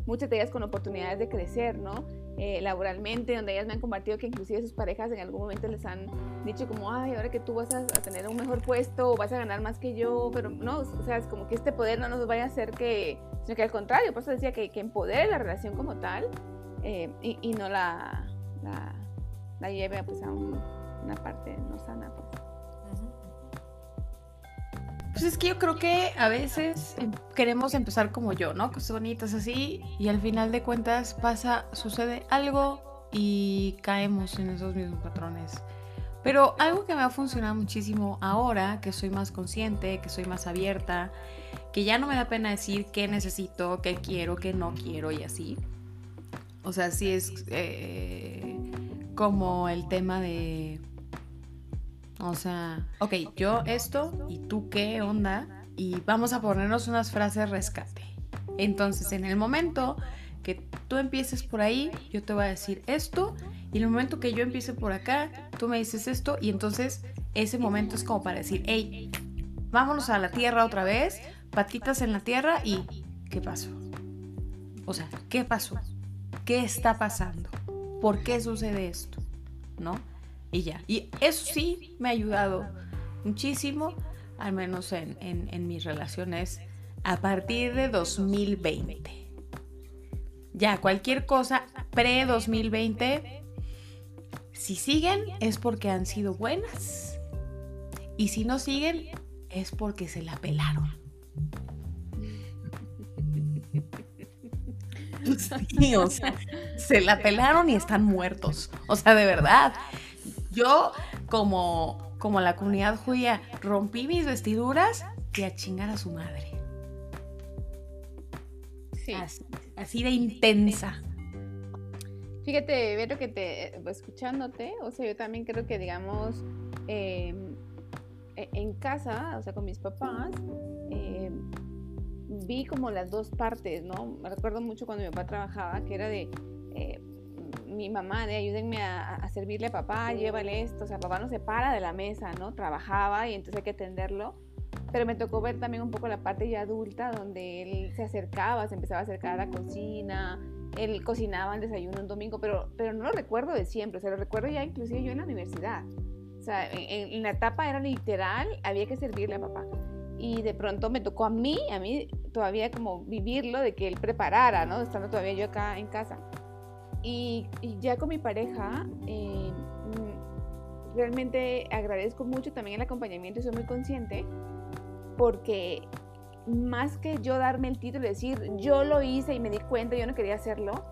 S1: muchas de ellas con oportunidades de crecer, ¿no? Eh, laboralmente, donde ellas me han compartido que inclusive sus parejas en algún momento les han dicho como, ay, ahora que tú vas a, tener un mejor puesto o vas a ganar más que yo, pero no, o sea, es como que este poder no nos vaya a hacer que, sino que al contrario, por eso decía que, que empodere la relación como tal, eh, y, y, no la, la, la lleve pues, a un, una parte no sana. Pues.
S2: Pues es que yo creo que a veces em, queremos empezar como yo, ¿no? Cosas bonitas así y al final de cuentas pasa, sucede algo y caemos en esos mismos patrones. Pero algo que me ha funcionado muchísimo ahora, que soy más consciente, que soy más abierta, que ya no me da pena decir qué necesito, qué quiero, qué no quiero y así. O sea, sí es eh, como el tema de o sea, ok, yo esto y tú qué onda y vamos a ponernos unas frases rescate. Entonces, en el momento que tú empieces por ahí, yo te voy a decir esto y en el momento que yo empiece por acá, tú me dices esto y entonces ese momento es como para decir, hey, vámonos a la tierra otra vez, patitas en la tierra y ¿qué pasó? O sea, ¿qué pasó? ¿Qué está pasando? ¿Por qué sucede esto? ¿No? y ya. Y eso sí me ha ayudado muchísimo, al menos en, en, mis relaciones, a partir de 2020. Ya, cualquier cosa pre-2020, si siguen es porque han sido buenas y si no siguen es porque se la pelaron. Sí, o sea, se la pelaron y están muertos. O sea, de verdad. Yo, como, como la comunidad judía, rompí mis vestiduras y a chingar a su madre. Sí. Así, de intensa.
S1: Fíjate, Vero, que te, escuchándote, o sea, yo también creo que, digamos, em, e, en casa, o sea, con mis papás, em, vi como las dos partes, ¿no? Me recuerdo mucho cuando mi papá trabajaba, que era de, eh, mi mamá de ayúdenme a, servirle a papá, llévale esto, o sea, papá no se para de la mesa, ¿no? Trabajaba y entonces hay que atenderlo. Pero me tocó ver también un poco la parte ya adulta, donde él se acercaba, se empezaba a acercar a la cocina, él cocinaba el desayuno un domingo, pero, pero no lo recuerdo de siempre, o sea, lo recuerdo ya inclusive yo en la universidad. O sea, en, en la etapa era literal, había que servirle a papá. Y de pronto me tocó a mí, a mí todavía como vivirlo, de que él preparara, ¿no? Estando todavía yo acá en casa. Y, ya con mi pareja, eh, realmente agradezco mucho también el acompañamiento y soy muy consciente porque más que yo darme el título y decir yo lo hice y me di cuenta, yo no quería hacerlo,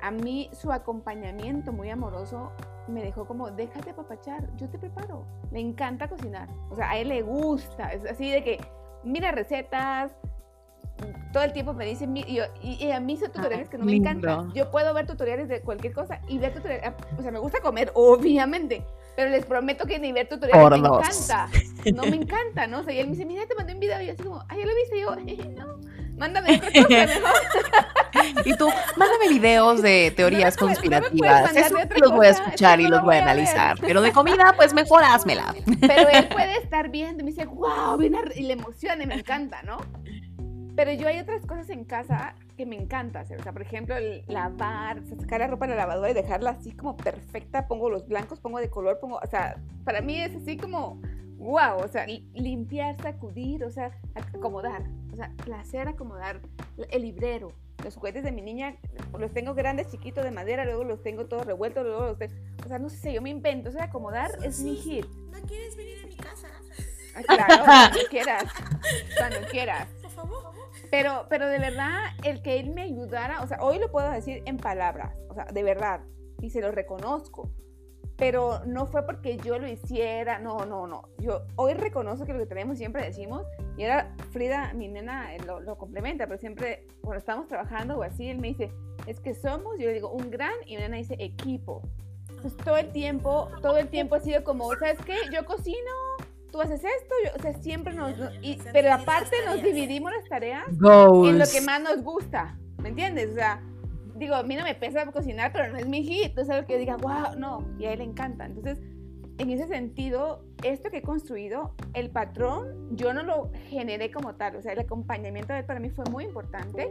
S1: a mí su acompañamiento muy amoroso me dejó como, déjate papachar, yo te preparo. Me encanta cocinar. O sea, a él le gusta. Es así de que, mira recetas, todo el tiempo me dicen, y, y, a mí son tutoriales que no me encantan. Yo puedo ver tutoriales de cualquier cosa y ver tutoriales, ah, o sea, me gusta comer, obviamente, pero les prometo que ni ver tutoriales me encanta. No me encanta, ¿no? O sea, y él me dice, mira, te mandé un video y yo así como, ay, ya lo viste, y yo, no, mándame mejor.
S2: y tú, mándame videos de teorías conspirativas. Eso los voy a escuchar y los voy a, analizar. Pero de comida, pues mejor házmela.
S1: Pero él puede estar viendo y me dice, wow, bien y le emociona y me encanta, ¿no? Pero yo hay otras cosas en casa que me encanta hacer. O sea, por ejemplo, el lavar, sacar la ropa en la lavadora y dejarla así como perfecta. Pongo los blancos, pongo de color, pongo. O sea, para mí es así como wow. O sea, limpiar, sacudir, o sea, acomodar. O sea, placer acomodar. El librero. Los juguetes de mi niña los tengo grandes, chiquitos, de madera, luego los tengo todos revueltos, luego los tengo. O sea, no sé, yo me invento. O sea, acomodar es mi hit.
S3: ¿No quieres venir a mi casa?
S1: Ah, claro, cuando quieras. Cuando quieras. Por favor. Pero, pero de verdad, el que él me ayudara, o sea, hoy lo puedo decir en palabras, o sea, de verdad, y se lo reconozco. Pero no fue porque yo lo hiciera, no, no, no. Yo hoy reconozco que lo que tenemos siempre decimos, y era Frida, mi nena, eh, lo, lo complementa, pero siempre cuando estamos trabajando o así, él me dice, es que somos, yo le digo, un gran, y mi nena dice, equipo. Entonces todo el tiempo, todo el tiempo ha sido como, ¿sabes qué? Yo cocino, tú haces esto, o sea, siempre nos, pero aparte nos dividimos las tareas en lo que más nos gusta, ¿me entiendes? O sea, digo, a mí no me pesa cocinar, pero no es mi hit, entonces lo que diga, wow, no, y a él le encanta. Entonces, en ese sentido, esto que he construido, el patrón, yo no lo generé como tal, o sea, el acompañamiento de él para mí fue muy importante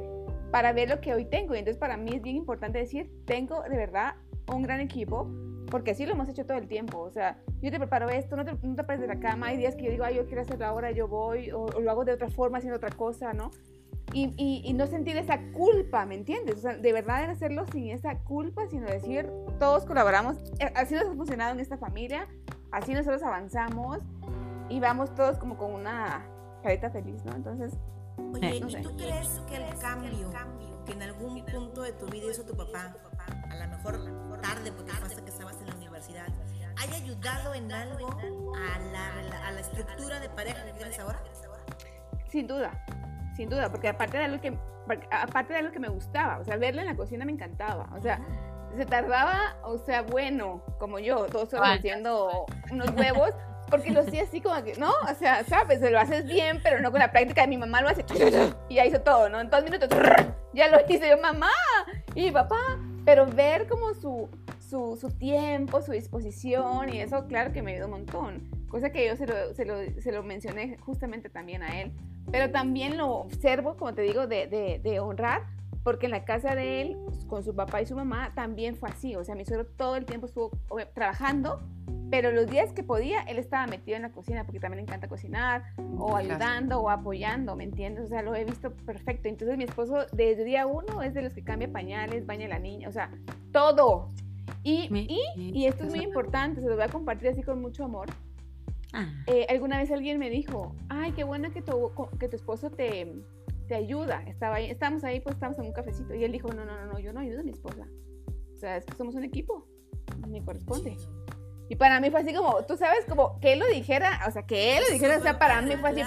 S1: para ver lo que hoy tengo. Y entonces para mí es bien importante decir, tengo de verdad un gran equipo porque así lo hemos hecho todo el tiempo. O sea, yo te preparo esto, no te, no pares de la cama. Hay días que yo digo, ay, yo quiero hacerlo ahora, yo voy, o, lo hago de otra forma, haciendo otra cosa, ¿no? Y, y, no sentir esa culpa, ¿me entiendes? O sea, de verdad hacerlo sin esa culpa, sino decir, todos colaboramos, eh, así nos ha funcionado en esta familia, así nosotros avanzamos y vamos todos como con una careta feliz, ¿no? Entonces,
S3: Oye, ¿y tú crees que el cambio que en algún punto de tu vida hizo tu papá, a lo mejor tarde porque hasta que estabas en la universidad, haya ayudado en algo a la, a la estructura de pareja que tienes ahora?
S1: Sin duda, sin duda, porque aparte de algo que, aparte de algo que me gustaba, o sea, verlo en la cocina me encantaba, o sea, se tardaba, o sea, bueno, como yo, dos horas haciendo unos huevos, porque lo hacía así como que, ¿no? O sea, sabes, lo haces bien, pero no con la práctica de mi mamá lo hace, y ya hizo todo, ¿no? En dos minutos, ya lo hice yo, mamá y papá, pero ver como su, su, su, tiempo, su disposición, y eso, claro que me ayudó un montón, cosa que yo se lo, se lo, se lo mencioné justamente también a él, pero también lo observo, como te digo, de, de, de honrar, porque en la casa de él, con su papá y su mamá, también fue así. O sea, mi suegro todo el tiempo estuvo trabajando, pero los días que podía, él estaba metido en la cocina porque también le encanta cocinar, o ayudando, o apoyando, ¿me entiendes? O sea, lo he visto perfecto. Entonces, mi esposo, desde día uno, es de los que cambia pañales, baña a la niña, o sea, todo. Y, y, y esto es muy importante, se lo voy a compartir así con mucho amor. Ah. Eh, alguna vez alguien me dijo, ay, qué bueno que tu, que tu esposo te, te ayuda. Estaba ahí, estábamos ahí, pues estábamos en un cafecito. Y él dijo, no, no, no, no, yo no ayudo a mi esposa. O sea, es que somos un equipo. Me corresponde. Y para mí fue así como, tú sabes, como que él lo dijera, o sea, que él lo dijera, o sea, para mí fue así.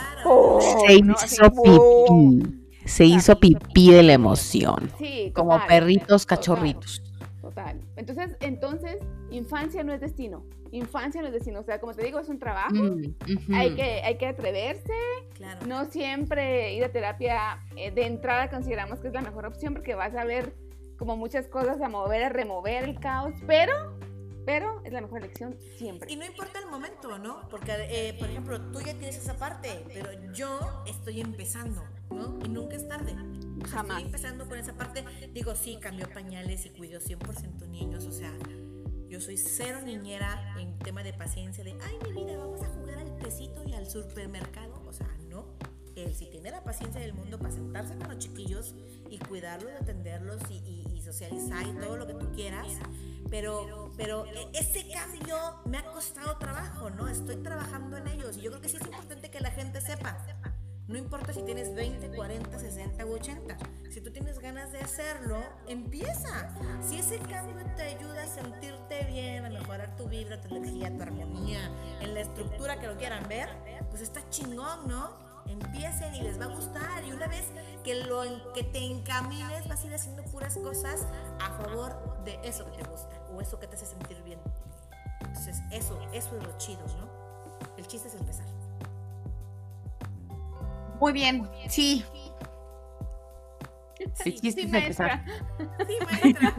S2: Se hizo pipí. Se hizo pipí de la emoción. Sí, como perritos cachorritos.
S1: Total. Entonces, entonces, infancia no es destino. Infancia no es destino. O sea, como te digo, es un trabajo. Mm, hay, que, hay que atreverse. No siempre ir a terapia eh, de entrada consideramos que es la mejor opción porque vas a ver como muchas cosas a mover, a remover el caos, pero pero es la mejor elección siempre.
S3: Y no importa el momento, ¿no? Porque, eh, por ejemplo, tú ya tienes esa parte, pero yo estoy empezando, ¿no? Y nunca es tarde. Jamás. Estoy empezando con esa parte. Digo, sí, cambio pañales y cuido 100% niños, o sea, yo soy cero niñera en tema de paciencia, de, ay, mi vida, vamos a jugar al tecito y al supermercado. O sea, no. Él sí tiene la paciencia del mundo para sentarse con los chiquillos y cuidarlos, atenderlos y, y socializar y todo lo que tú quieras pero, pero e, ese cambio me ha costado trabajo, ¿no? Estoy trabajando en ellos y yo creo que sí es importante que la gente sepa. No importa si tienes 20, 40, 60 u 80. Si tú tienes ganas de hacerlo, empieza. Si ese cambio te ayuda a sentirte bien, a mejorar tu vibra, tu energía, tu armonía, en la estructura que lo quieran ver, pues está chingón, ¿no? empiecen y les va a gustar. Y una vez que, lo, que te encamines, vas a ir haciendo puras cosas a favor de eso que te gusta o eso que te hace sentir bien. Entonces, eso, eso es lo chido, ¿no? El chiste es empezar.
S2: Muy bien, sí.
S1: Sí, sí, sí maestra.
S3: Sí, maestra.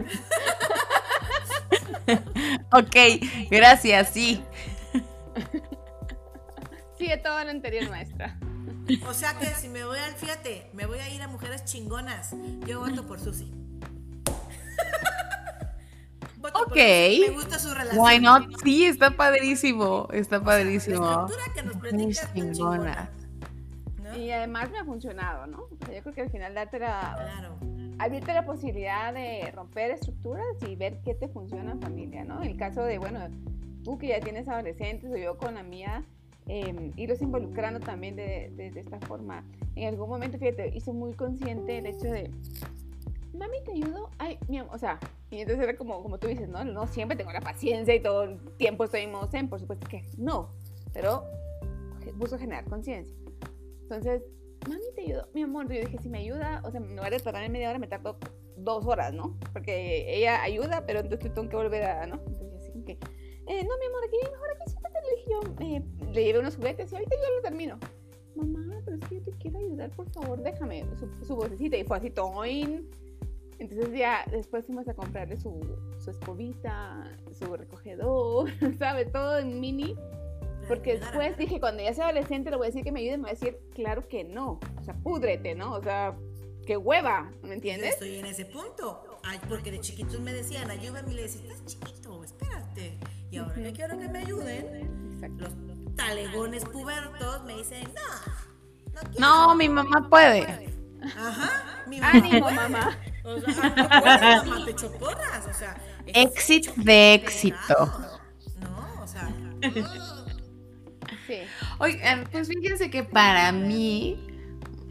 S2: ok, gracias, sí.
S1: Sí, de todo lo anterior, maestra.
S3: O sea que si me voy al, fíjate, me voy a ir a mujeres chingonas. Yo voto por Susi.
S2: ok. Me gusta su relación. Why not? Sí, está padrísimo. Está padrísimo.
S3: que nos chingona.
S1: Y además me ha funcionado, ¿no? yo creo que al final darte la. Claro. Abrirte la posibilidad de romper estructuras y ver qué te funciona en familia, ¿no? El caso de, bueno, tú que ya tienes adolescentes o yo con la mía eh, irlos involucrando también de, de, esta forma. En algún momento, fíjate, hice muy consciente el hecho de, mami, ¿te ayudo? Ay, mi o sea, y entonces era como, como tú dices, ¿no? No siempre tengo la paciencia y todo el tiempo estoy en zen, por supuesto que no, pero busco generar conciencia. Entonces, mami, ¿te ayudo? Mi amor, yo dije, si me ayuda, o sea, me voy a tardar en media hora, me tardo dos horas, ¿no? Porque ella ayuda, pero entonces tengo que volver a, ¿no? Entonces, así que, eh, no, mi amor, aquí, mejor aquí, siéntate, le dije yo, eh, le llevé unos juguetes y ahorita yo lo termino. Mamá, pero es que yo te quiero ayudar, por favor, déjame su, su vocecita. Y fue así, toin. Entonces ya después fuimos a comprarle su, su escobita, su recogedor, ¿sabes? Todo en mini. Porque después dije, cuando ya sea adolescente le voy a decir que me ayude, me va a decir, claro que no. O sea, púdrete, ¿no? O sea, qué hueva, ¿me entiendes?
S3: estoy en ese punto. Ay, porque de chiquitos me decían, ayúdame y le decía, estás chiquito, espérate. Y ahora que quiero que me ayuden, Exacto. los talegones pubertos me dicen, no,
S2: no, no mi mamá puede.
S3: Ajá, mi
S1: Ánimo, mamá.
S3: O sea, no puedes, mamá, te o sea.
S2: Éxito de éxito.
S3: No, o sea,
S1: Sí.
S2: Oigan, pues fíjense que para mí,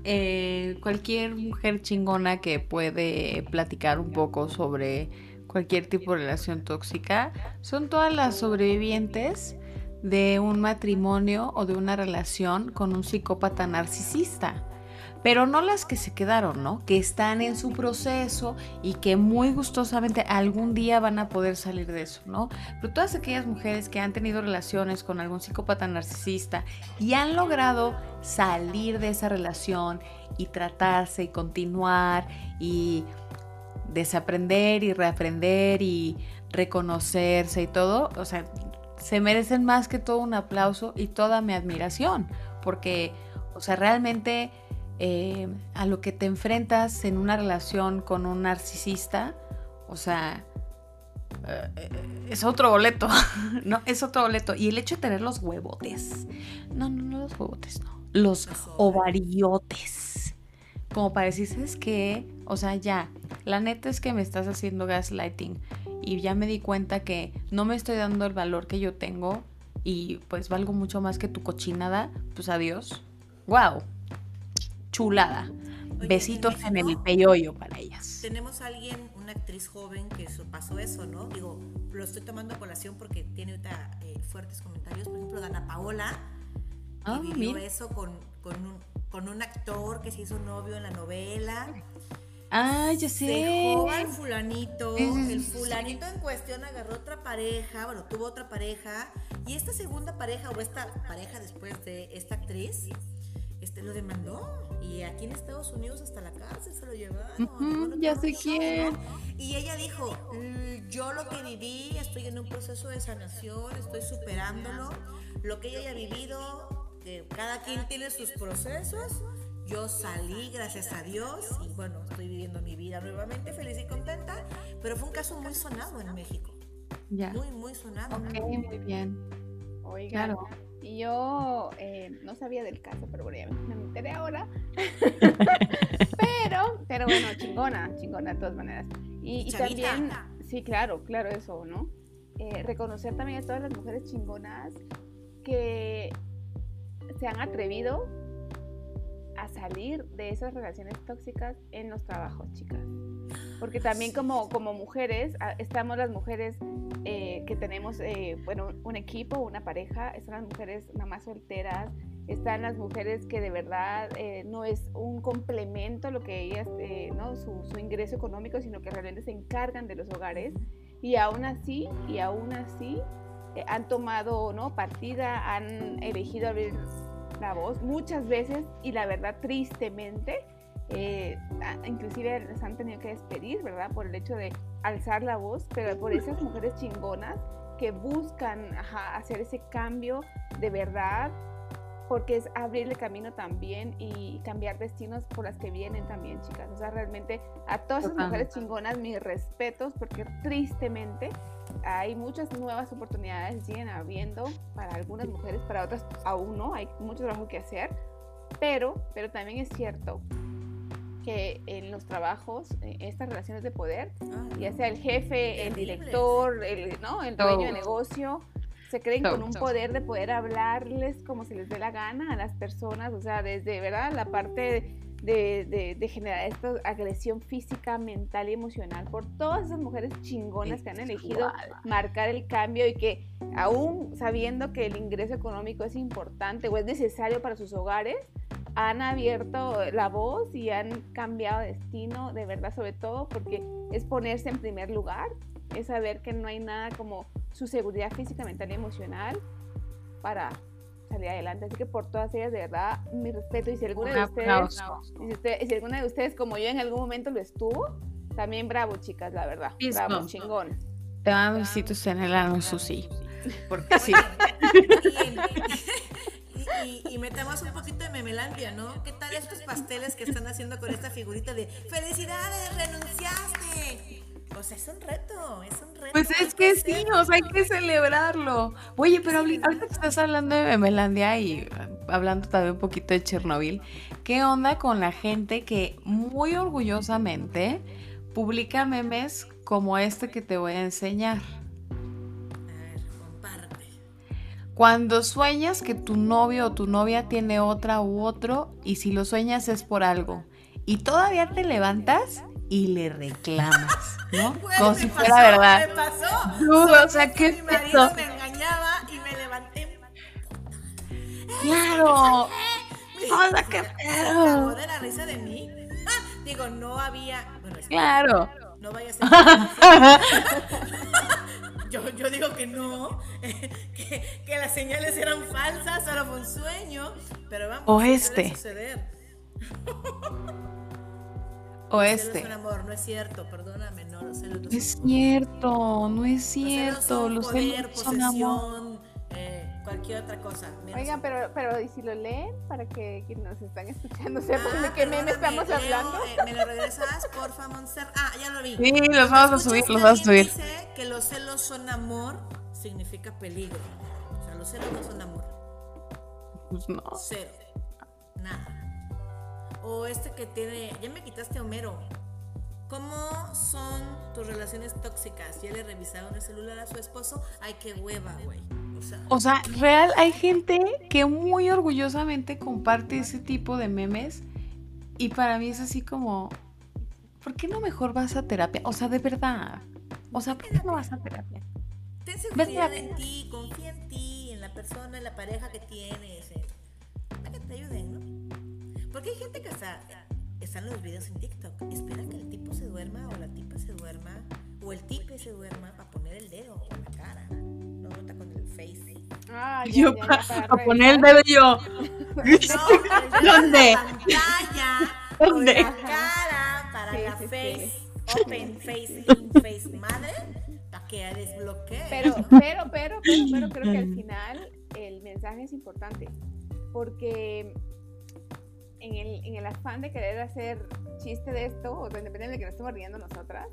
S2: eh, cualquier mujer chingona que puede platicar un poco sobre cualquier tipo de relación tóxica, son todas las sobrevivientes de un matrimonio o de una relación con un psicópata narcisista. Pero no las que se quedaron, ¿no? Que están en su proceso y que muy gustosamente algún día van a poder salir de eso, ¿no? Pero todas aquellas mujeres que han tenido relaciones con algún psicópata narcisista y han logrado salir de esa relación y tratarse y continuar y desaprender y reaprender y reconocerse y todo, o sea, se merecen más que todo un aplauso y toda mi admiración, porque, o sea, realmente eh, a lo que te enfrentas en una relación con un narcisista, o sea, eh, es otro boleto, no, es otro boleto. Y el hecho de tener los huevotes, no, no, no los huevotes, no, los ovariotes, como para decir, ¿sabes qué? O sea, ya, la neta es que me estás haciendo gaslighting y ya me di cuenta que no me estoy dando el valor que yo tengo y pues valgo mucho más que tu cochinada, pues adiós. ¡Wow! Chulada.
S3: Oye,
S2: Besitos en el peyoyo para ellas.
S3: Tenemos a alguien, una actriz joven que pasó eso, ¿no? Digo, lo estoy tomando a colación porque tiene ahorita eh, fuertes comentarios. Por ejemplo, Dana Paola
S2: Ah,
S3: y vivió
S2: mira.
S3: eso con, con, un, con un actor que se hizo novio en la novela.
S2: Ah, ya sé.
S3: Dejó al fulanito, el fulanito en cuestión agarró otra pareja, bueno, tuvo otra pareja, y esta segunda pareja o esta pareja después de esta actriz, este lo demandó. Y aquí en Estados Unidos hasta la cárcel se lo llevaron.
S2: Ya sé quién.
S3: Y ella dijo, "Mm, yo lo que viví, estoy en un proceso de sanación, estoy superándolo. Lo que ella haya vivido, que cada quien tiene sus procesos. Yo salí, gracias a Dios, y bueno, estoy viviendo mi vida nuevamente, feliz y contenta. Pero fue un caso muy sonado en México.
S2: Ya.
S3: Muy, muy sonado.
S2: Ok, muy bien.
S1: Oigan,
S2: Claro.
S1: Y yo eh, no sabía del caso, pero bueno, ya me enteré ahora. pero, pero bueno, chingona, chingona de todas maneras. Y, también, sí, claro, claro, eso, ¿no? Eh, reconocer también a todas las mujeres chingonas que se han atrevido a salir de esas relaciones tóxicas en los trabajos, chicas. Porque también como, como mujeres, ah, estamos las mujeres eh, que tenemos, eh, bueno, un equipo, una pareja, están las mujeres mamás solteras, están las mujeres que de verdad eh, no es un complemento lo que ellas, eh, ¿no? Su, su ingreso económico, sino que realmente se encargan de los hogares y aún así, y aún así, eh, han tomado, ¿no? Partida, han elegido abrir la voz muchas veces y la verdad tristemente eh, a- inclusive les han tenido que despedir, ¿verdad? Por el hecho de alzar la voz, pero por esas mujeres chingonas que buscan ajá, hacer ese cambio de verdad, porque es abrirle camino también y cambiar destinos por las que vienen también, chicas. O sea, realmente a todas esas mujeres chingonas, mis respetos, porque tristemente hay muchas nuevas oportunidades, siguen habiendo para algunas mujeres, para otras aún no, hay mucho trabajo que hacer, pero, pero también es cierto que en los trabajos, en estas relaciones de poder,
S3: Ah,
S1: ya sea el jefe, el director, el, ¿no? el dueño de negocio, se creen con un poder de poder hablarles como se les dé la gana a las personas, o sea, desde, ¿verdad? La parte de, de- de generar esta agresión física, mental y emocional por todas esas mujeres chingonas que han elegido marcar el cambio y que aún sabiendo que el ingreso económico es importante o es necesario para sus hogares, han abierto la voz y han cambiado destino, de verdad, sobre todo porque es ponerse en primer lugar, es saber que no hay nada como su seguridad física, mental y emocional para salir adelante. Así que por todas ellas, de verdad, mi respeto. Y si alguna
S2: Un
S1: de ustedes, y si, usted- y si alguna de ustedes, como yo, en algún momento lo estuvo, también bravo, chicas, la verdad. Bravo, chingón.
S2: Te mando besitos en el ano, Susi. Porque sí.
S3: Y, y- metamos un poquito de memelandia, ¿no? ¿Qué tal estos pasteles que están haciendo con esta figurita de ¡Felicidades, renunciaste! Sea, es un reto, es un reto.
S2: Pues es que sí, o sea, hay que celebrarlo. Oye, pero ahorita ahorita que estás hablando de Memelandia y hablando también un poquito de Chernobyl, ¿qué onda con la gente que muy orgullosamente publica memes como este que te voy a enseñar? Cuando sueñas que tu novio o tu novia tiene otra u otro, y si lo sueñas es por algo, y todavía te levantas y le reclamas, ¿no? Como si
S3: pasó,
S2: fuera verdad.
S3: Me pasó.
S2: Dude, o sea, ¿qué
S3: Mi marido me engañaba y me levanté.
S2: Claro. O sea, qué pedo.
S3: de la risa de mí. Ah, Digo, no había. Bueno, es que
S2: Claro.
S3: No vaya a ser. yo, yo digo que no, que, que las señales eran falsas, solo fue un sueño. Pero vamos,
S2: O este.
S3: suceder.
S2: O este.
S3: amor, no es cierto, perdóname, no, los celos no
S2: es cierto, no es
S3: Los celos
S2: cierto.
S3: son
S2: Los
S3: poder,
S2: celos son amor.
S3: Cualquier otra cosa. menos
S1: Oigan, pero, pero ¿y si lo leen para que quienes nos están escuchando
S3: Ah,
S1: sepan de qué meme estamos
S3: Leo,
S1: hablando?
S3: eh, ¿Me lo regresas, porfa, Monster? Ah, ya lo vi.
S2: Sí, los vamos a subir, los vamos a subir.
S3: Dice que los celos son amor, significa peligro. O sea, los celos no son amor.
S2: Pues no.
S3: Cero. Nada. O este que tiene. Ya me quitaste Homero. ¿Cómo son tus relaciones tóxicas? ¿Ya le revisaron el celular a su esposo? Ay, qué hueva, güey. O sea,
S2: real, hay gente que muy orgullosamente comparte ese tipo de memes y para mí es así como, ¿por qué no mejor vas a terapia? O sea, de verdad. O sea, ¿por qué no vas a terapia?
S3: ten seguridad en ti, confía en ti, en la persona, en la pareja que tienes. Para que te ayuden, ¿no? Porque hay gente que hasta están los videos en TikTok. Espera que el tipo se duerma o la tipa se duerma o el tipe se duerma para poner el dedo o la cara.
S1: Ah, ya,
S2: Yo
S1: ya, ya,
S2: para
S1: para
S2: poner el dedo yo.
S3: No, dedo
S2: ¿Dónde?
S3: pantalla
S2: ¿Dónde?
S3: la cara para
S1: Sí,
S3: la
S1: sí, sí.
S3: face, open face, in face madre, para que desbloquee.
S1: Pero, pero, pero, pero, pero creo que al final el mensaje es importante. Porque en el, en el afán de querer hacer chiste de esto, o sea, independientemente de que nos estemos riendo nosotras,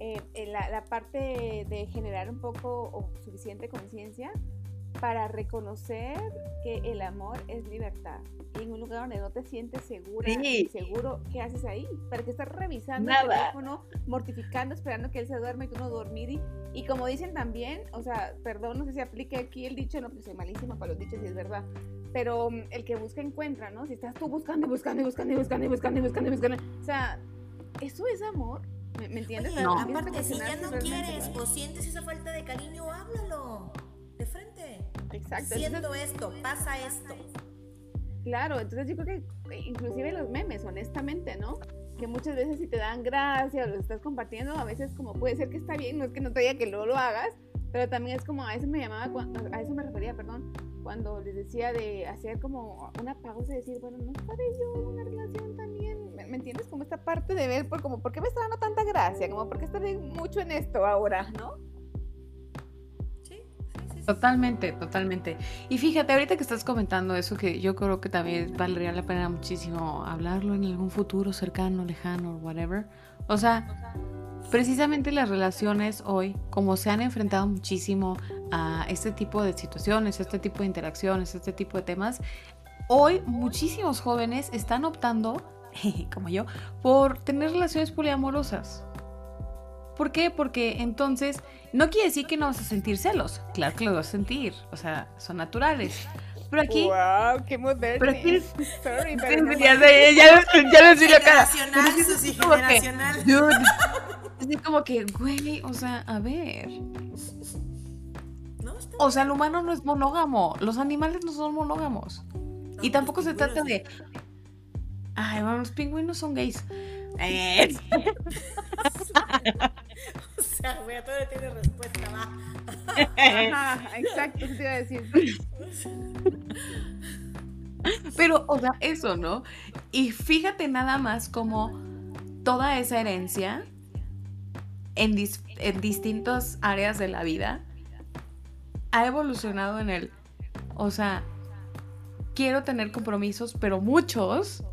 S1: eh, en la, la parte de generar un poco o suficiente conciencia para reconocer que el amor es libertad. Y en un lugar donde no te sientes segura
S2: Sí.
S1: y seguro, ¿qué haces ahí? ¿Para que estás revisando el
S2: Nada.
S1: teléfono, mortificando, esperando que él se duerma y tú no dormir? Y, y como dicen también, o sea, perdón, no sé si aplique aquí el dicho, no, pues soy malísima para los dichos y es verdad. Pero mm, el que busca encuentra, ¿no? Si estás tú buscando y buscando y buscando y buscando y buscando y buscando buscando. O sea, ¿eso es amor? ¿Me, me entiendes?
S3: Oye,
S2: No.
S3: aparte, si ya no quieres o sientes esa falta de cariño, háblalo.
S1: Exacto.
S3: Siento esto, pasa esto.
S1: Claro, entonces yo creo que eh, inclusive los memes, honestamente, ¿no? Que muchas veces si te dan gracia o los estás compartiendo, a veces como puede ser que está bien, no es que no te diga que luego lo hagas, pero también es como a eso me llamaba, a eso me refería, perdón, cuando les decía de hacer como una pausa y decir, bueno, no está bello una relación también, ¿me, me entiendes? Como esta parte de ver, por, como, ¿por qué me está dando tanta gracia? Como, ¿por qué bien mucho en esto ahora, no?
S2: Totalmente, totalmente. Y fíjate, ahorita que estás comentando eso, que yo creo que también valdría la pena muchísimo hablarlo en algún futuro cercano, lejano, whatever. O sea, precisamente las relaciones hoy, como se han enfrentado muchísimo a este tipo de situaciones, este tipo de interacciones, este tipo de temas, hoy muchísimos jóvenes están optando, como yo, por tener relaciones poliamorosas. ¿Por qué? Porque entonces no quiere decir que no vas a sentir celos. Claro que lo vas a sentir. O sea, son naturales. Pero aquí.
S1: ¡Wow! ¡Qué moderno!
S2: Pero aquí-
S1: Sorry, pero no
S2: ya, sé, ya, ya les vi la cara.
S3: Generacional,
S2: como que,
S3: generacional.
S2: dude, Así como que, güey, o sea, a ver. O sea, el humano no es monógamo. Los animales no son monógamos. Y tampoco
S3: los
S2: se trata
S3: pingüinos
S2: de. Ay, bueno, los pingüinos son gays. Eh,
S3: O sea, güey, todo tiene va.
S1: Ajá, exacto, eso te iba a decir.
S2: Pero, o sea, eso, ¿no? Y fíjate nada más como toda esa herencia en, dis- en distintas áreas de la vida ha evolucionado en el, o sea, quiero tener compromisos, pero muchos,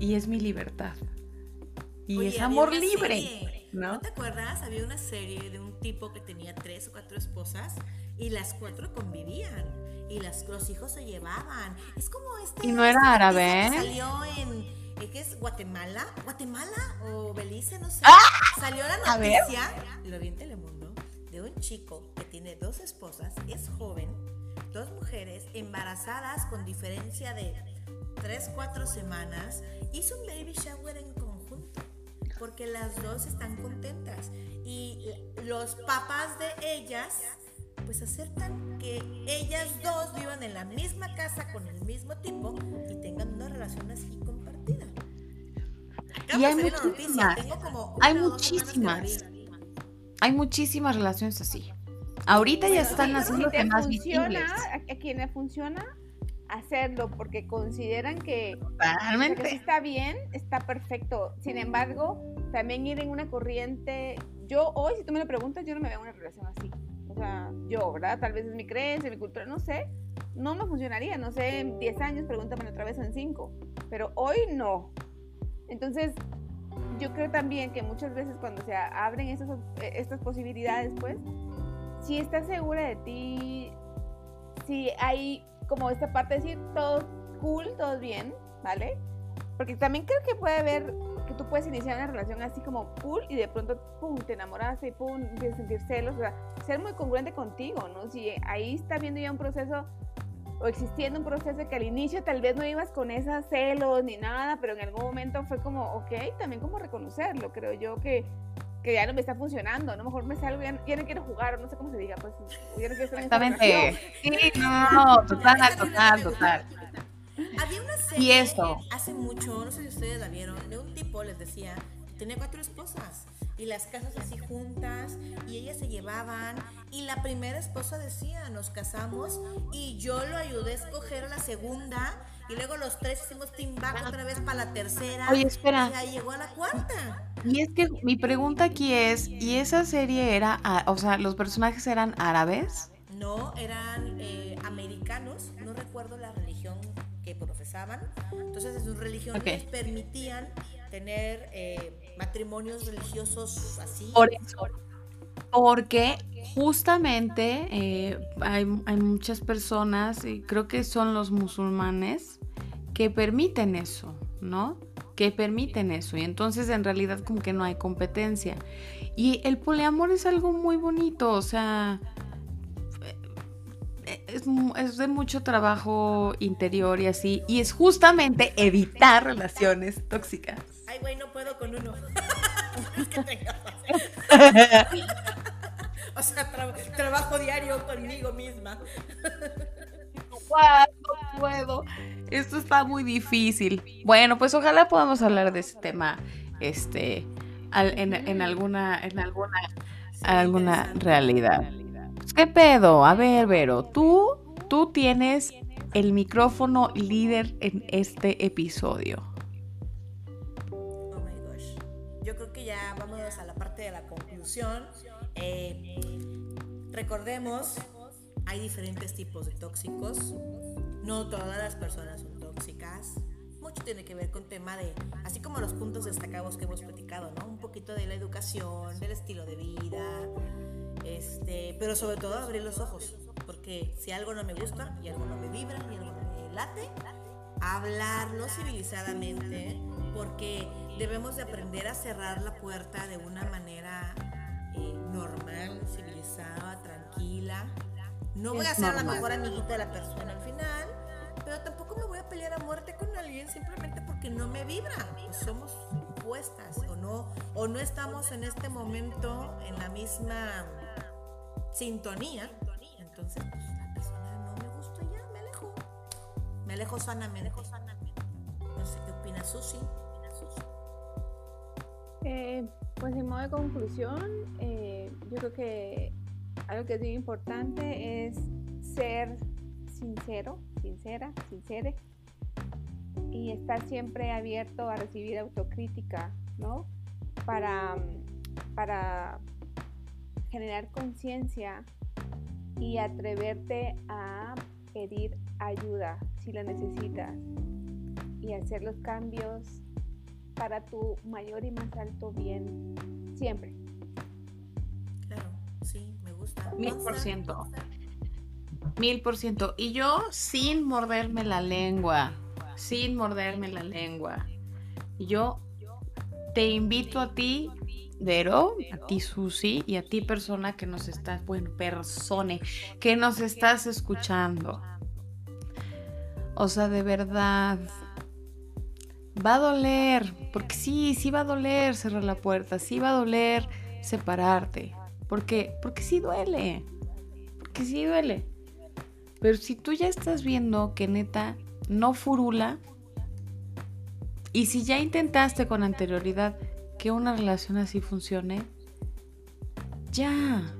S2: y es mi libertad. Y
S3: Oye,
S2: es amor libre,
S3: serie,
S2: ¿no?
S3: te acuerdas? Había una serie de un tipo que tenía tres o cuatro esposas y las cuatro convivían. y las, los hijos se llevaban. Es como este.
S2: Y no era árabe, ¿eh?
S3: Salió en. ¿eh, ¿Qué es? ¿Guatemala? ¿Guatemala? ¿O Belice? No sé.
S2: ¡Ah!
S3: Salió la noticia, lo vi en Telemundo, de un chico que tiene dos esposas, es joven, dos mujeres embarazadas con diferencia de 3, 4 semanas, hizo un baby shower en porque las dos están contentas. Y los papás de ellas, pues aceptan que ellas dos vivan en la misma casa con el mismo tipo y tengan una relación así compartida.
S2: Y hay muchísimas,
S3: tengo como
S2: hay muchísimas. Hay muchísimas relaciones así. Ahorita ya
S1: Bueno,
S2: están
S1: sí,
S2: haciéndose
S1: te
S2: más
S1: funciona,
S2: visibles.
S1: a, a quien le funciona hacerlo porque consideran que, que si
S2: Totalmente.
S1: está bien, está perfecto. Sin embargo, también ir en una corriente, yo hoy, si tú me lo preguntas, yo no me veo en una relación así. O sea, yo, ¿verdad? Tal vez es mi creencia, mi cultura, no sé. No me funcionaría, no sé, en 10 años, pregúntame otra vez en 5. Pero hoy no. Entonces, yo creo también que muchas veces cuando se abren estas, op- eh, estas posibilidades, pues, si estás segura de ti, si hay como esta parte de decir todo cool, todo bien, ¿vale? Porque también creo que puede haber que tú puedes iniciar una relación así como cool y de pronto, pum, te enamoraste y pum, empiezas a sentir celos, o sea, ser muy congruente contigo, ¿no? Si ahí está viendo ya un proceso o existiendo un proceso que al inicio tal vez no ibas con esos celos ni nada, pero en algún momento fue como, ok, también como reconocerlo, creo yo que, que ya no me está funcionando, ¿no? Mejor me salgo, ya, ya no quiero jugar, o no sé cómo se diga, pues ya no quiero estar en.
S2: Exactamente. Sí, no, no, no, total, total, total.
S3: Había una serie
S2: Y eso.
S3: hace mucho, no sé si ustedes la vieron, de un tipo les decía, tenía cuatro esposas y las casas así juntas y ellas se llevaban y la primera esposa decía, nos casamos y yo lo ayudé a escoger a la segunda y luego los tres hicimos team back otra vez para la tercera
S2: Oye, espera.
S3: y ya llegó a la cuarta.
S2: Y es que mi pregunta aquí es, ¿y esa serie era, ah, o sea, los personajes eran árabes?
S3: No, eran eh, americanos, no recuerdo la religión que profesaban. Entonces, en sus religiones
S2: Ok.
S3: les permitían tener eh, matrimonios religiosos así.
S2: Por eso. Porque justamente eh, hay, hay muchas personas, y creo que son los musulmanes, que permiten eso, ¿no? Que permiten eso. Y entonces en realidad como que no hay competencia. Y el poliamor es algo muy bonito, o sea, eh, es, mu- es de mucho trabajo interior y así. Y es justamente evitar relaciones tóxicas.
S3: Ay, güey, no puedo con uno. Es que tenga- o sea, tra- trabajo diario conmigo misma.
S2: No puedo. Esto está muy difícil. Bueno, pues ojalá podamos hablar de ese tema este, al- en, alguna, en alguna, alguna realidad. Pues, ¿Qué pedo? A ver, Vero, tú, tú tienes el micrófono líder en este episodio.
S3: Oh my gosh. Yo creo que ya vámonos a la parte de la conclusión. Eh, recordemos, hay diferentes tipos de tóxicos. No todas las personas son tóxicas. Mucho tiene que ver con tema de, así como los puntos destacados que hemos platicado, ¿no? Un poquito de la educación, del estilo de vida, este, pero sobre todo abrir los ojos, porque si algo no me gusta y algo no me vibra y algo no me late, hablarlo civilizadamente, porque debemos de aprender a cerrar la puerta de una manera eh, normal, civilizada, tranquila. No voy a ser la mejor amiguita de la persona al final, pero tampoco me voy a pelear a muerte con alguien simplemente porque no me vibra. Somos opuestas o no, o no estamos en este momento en la misma sintonía. Entonces, pues la persona no me gusta ya me alejo. Me alejo sanamente. No sé qué opina Susi.
S1: Eh, pues en modo de conclusión, eh, yo creo que algo que es muy importante es ser sincero, sincera, sincere y estar siempre abierto a recibir autocrítica, ¿no? Para, para generar conciencia y atreverte a pedir ayuda si la necesitas y hacer los cambios para tu mayor y más alto bien siempre.
S3: Claro, sí.
S2: Mil por ciento. Mil por ciento. Y yo sin morderme la lengua, sin morderme la lengua. Yo te invito a ti, Vero, a ti, Susi, y a ti, persona que nos estás, bueno, persone, que nos estás escuchando. O sea, de verdad, va a doler, porque sí, sí va a doler cerrar la puerta, sí va a doler separarte, porque, porque sí duele, porque sí duele. Pero si tú ya estás viendo que neta no furula, y si ya intentaste con anterioridad que una relación así funcione, ya,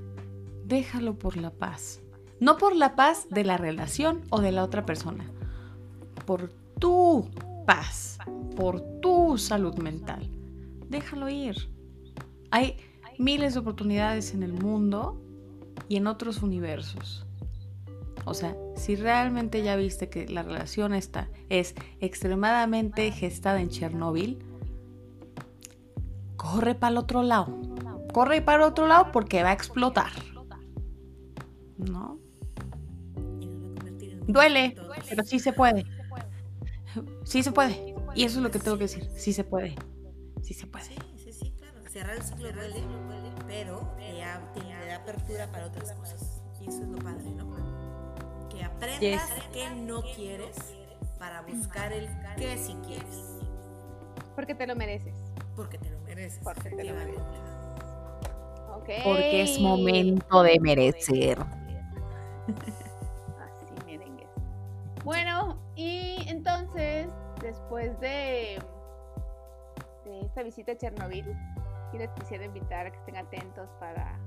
S2: déjalo por la paz. No por la paz de la relación o de la otra persona, por tu paz, por tu salud mental. Déjalo ir. Hay miles de oportunidades en el mundo y en otros universos. O sea, si realmente ya viste que la relación esta es extremadamente gestada en Chernóbil, corre para el otro lado. Corre para el otro lado porque va a explotar. ¿No? Duele, pero sí se puede. Sí se puede. Y eso es lo que tengo que decir. Sí se puede. Sí se puede.
S3: Cerrar el ciclo duele, pero le da apertura para otras cosas. Y eso es lo padre, ¿no? Que aprendas qué no quieres para buscar el qué sí quieres.
S1: Porque te lo mereces.
S3: Porque te lo mereces.
S1: Porque te lo mereces. Okay.
S2: Porque es momento de merecer.
S1: Así, merengues. Bueno, y entonces, después de, de esta visita a Chernobyl, y les quisiera invitar a que estén atentos para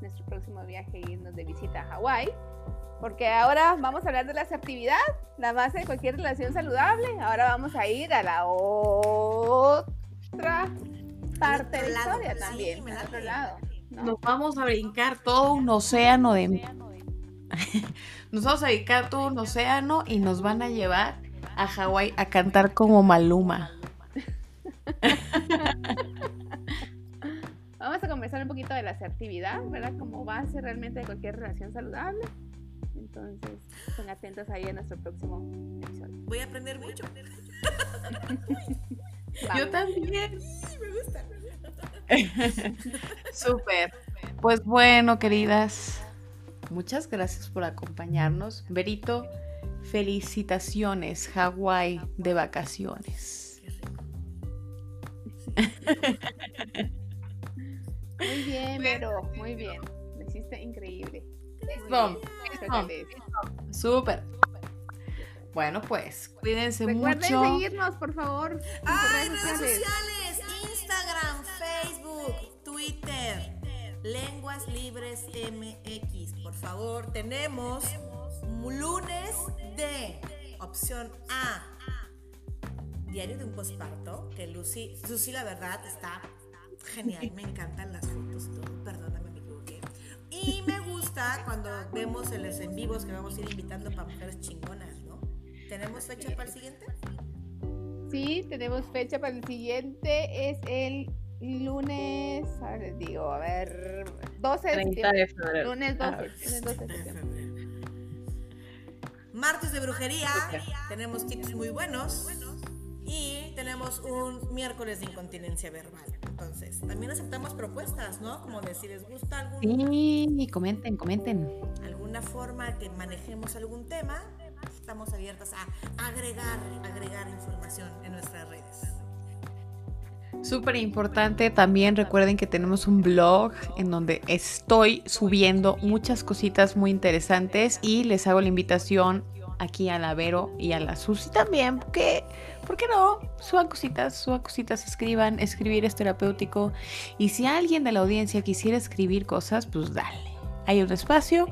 S1: nuestro próximo viaje e irnos de visita a Hawái. Porque ahora vamos a hablar de la asertividad, la base de cualquier relación saludable. Ahora vamos a ir a la otra parte de la historia también, al otro lado.
S2: Nos vamos a brincar todo un océano de... nos vamos a brincar todo un océano y nos van a llevar a Hawái a cantar como Maluma.
S1: Un poquito de la asertividad, ¿verdad? Como base realmente de cualquier relación saludable. Entonces, estén atentos ahí en nuestro próximo episodio.
S3: Voy a aprender mucho.
S2: Yo también.
S3: me gusta.
S2: Súper. Pues bueno, queridas, muchas gracias por acompañarnos. Berito, felicitaciones, Hawái de vacaciones.
S1: Muy bien, pero muy bien. Lo hiciste increíble.
S2: Súper. Bueno, pues cuídense
S1: Recuerden
S2: mucho.
S1: seguirnos, por favor.
S3: Ah, redes sociales. Instagram, Facebook, Twitter. Lenguas Libres MX. Por favor, tenemos lunes de opción A. Diario de un posparto, que Lucy, Lucy la verdad está genial, me encantan las fotos, todo, perdóname, me equivoqué. Y me gusta cuando vemos en los en vivos que vamos a ir invitando para mujeres chingonas, ¿no? ¿Tenemos fecha para el siguiente?
S1: Sí, tenemos fecha para el siguiente, es el lunes, a ver, digo, a ver, 12 de septiembre. Lunes 12, lunes 12 de septiembre.
S3: Martes de brujería, tenemos tips muy buenos. Y tenemos un miércoles de incontinencia verbal. Entonces, también aceptamos propuestas, ¿no? Como de si les gusta algún...
S2: Sí, comenten, comenten.
S3: Alguna forma que manejemos algún tema, estamos abiertas a agregar, agregar información en nuestras redes.
S2: Súper importante, también recuerden que tenemos un blog en donde estoy subiendo muchas cositas muy interesantes y les hago la invitación aquí a la Vero y a la Susi también, porque, ¿por qué no? Suban cositas, suban cositas, escriban, escribir es terapéutico. Y si alguien de la audiencia quisiera escribir cosas, pues dale. Hay un espacio,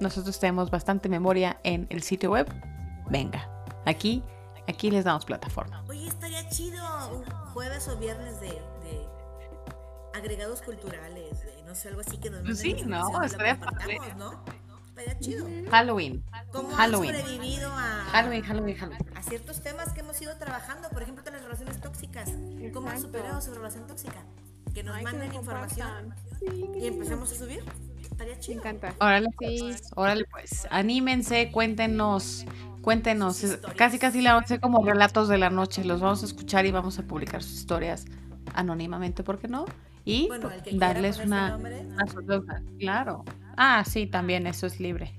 S2: nosotros tenemos bastante memoria en el sitio web. Venga, aquí, aquí les damos plataforma.
S3: Oye, estaría chido un jueves o viernes de, de agregados culturales, de, no sé, algo así que nos
S2: Pues sí, no, estaría padre.
S3: ¿no? Estaría chido.
S2: Halloween.
S3: ¿Cómo
S2: Halloween.
S3: han sobrevivido a,
S2: Halloween, Halloween, Halloween.
S3: a ciertos temas que hemos ido trabajando? Por ejemplo, de las relaciones tóxicas. ¿Cómo han superado su relación tóxica? Que nos
S1: Ay,
S3: manden información.
S1: Sí,
S3: y
S1: qué
S3: empecemos a subir. Estaría
S1: Me
S3: chido.
S1: encanta.
S2: Órale,
S1: Sí.
S2: pues, órale, pues, anímense, cuéntenos, cuéntenos. Es-. Casi, casi la vamos a hacer como relatos de la noche. Los vamos a escuchar y vamos a publicar sus historias anónimamente, ¿por qué no? Y
S3: Bueno,
S2: darles una,
S3: nombre.
S2: una Claro. Ah, sí, también, eso es libre.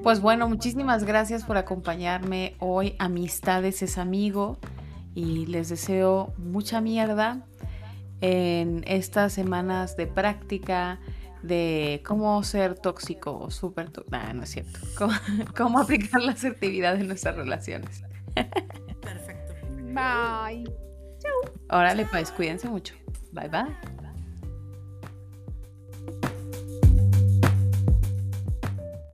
S2: Pues bueno, muchísimas gracias por acompañarme hoy. Amistades es amigo. Y les deseo mucha mierda en estas semanas de práctica de cómo ser tóxico o súper tóxico. no es cierto. Cómo, cómo aplicar la asertividad en nuestras relaciones.
S3: Perfecto.
S1: Bye.
S2: Órale, pues cuídense mucho. Bye bye.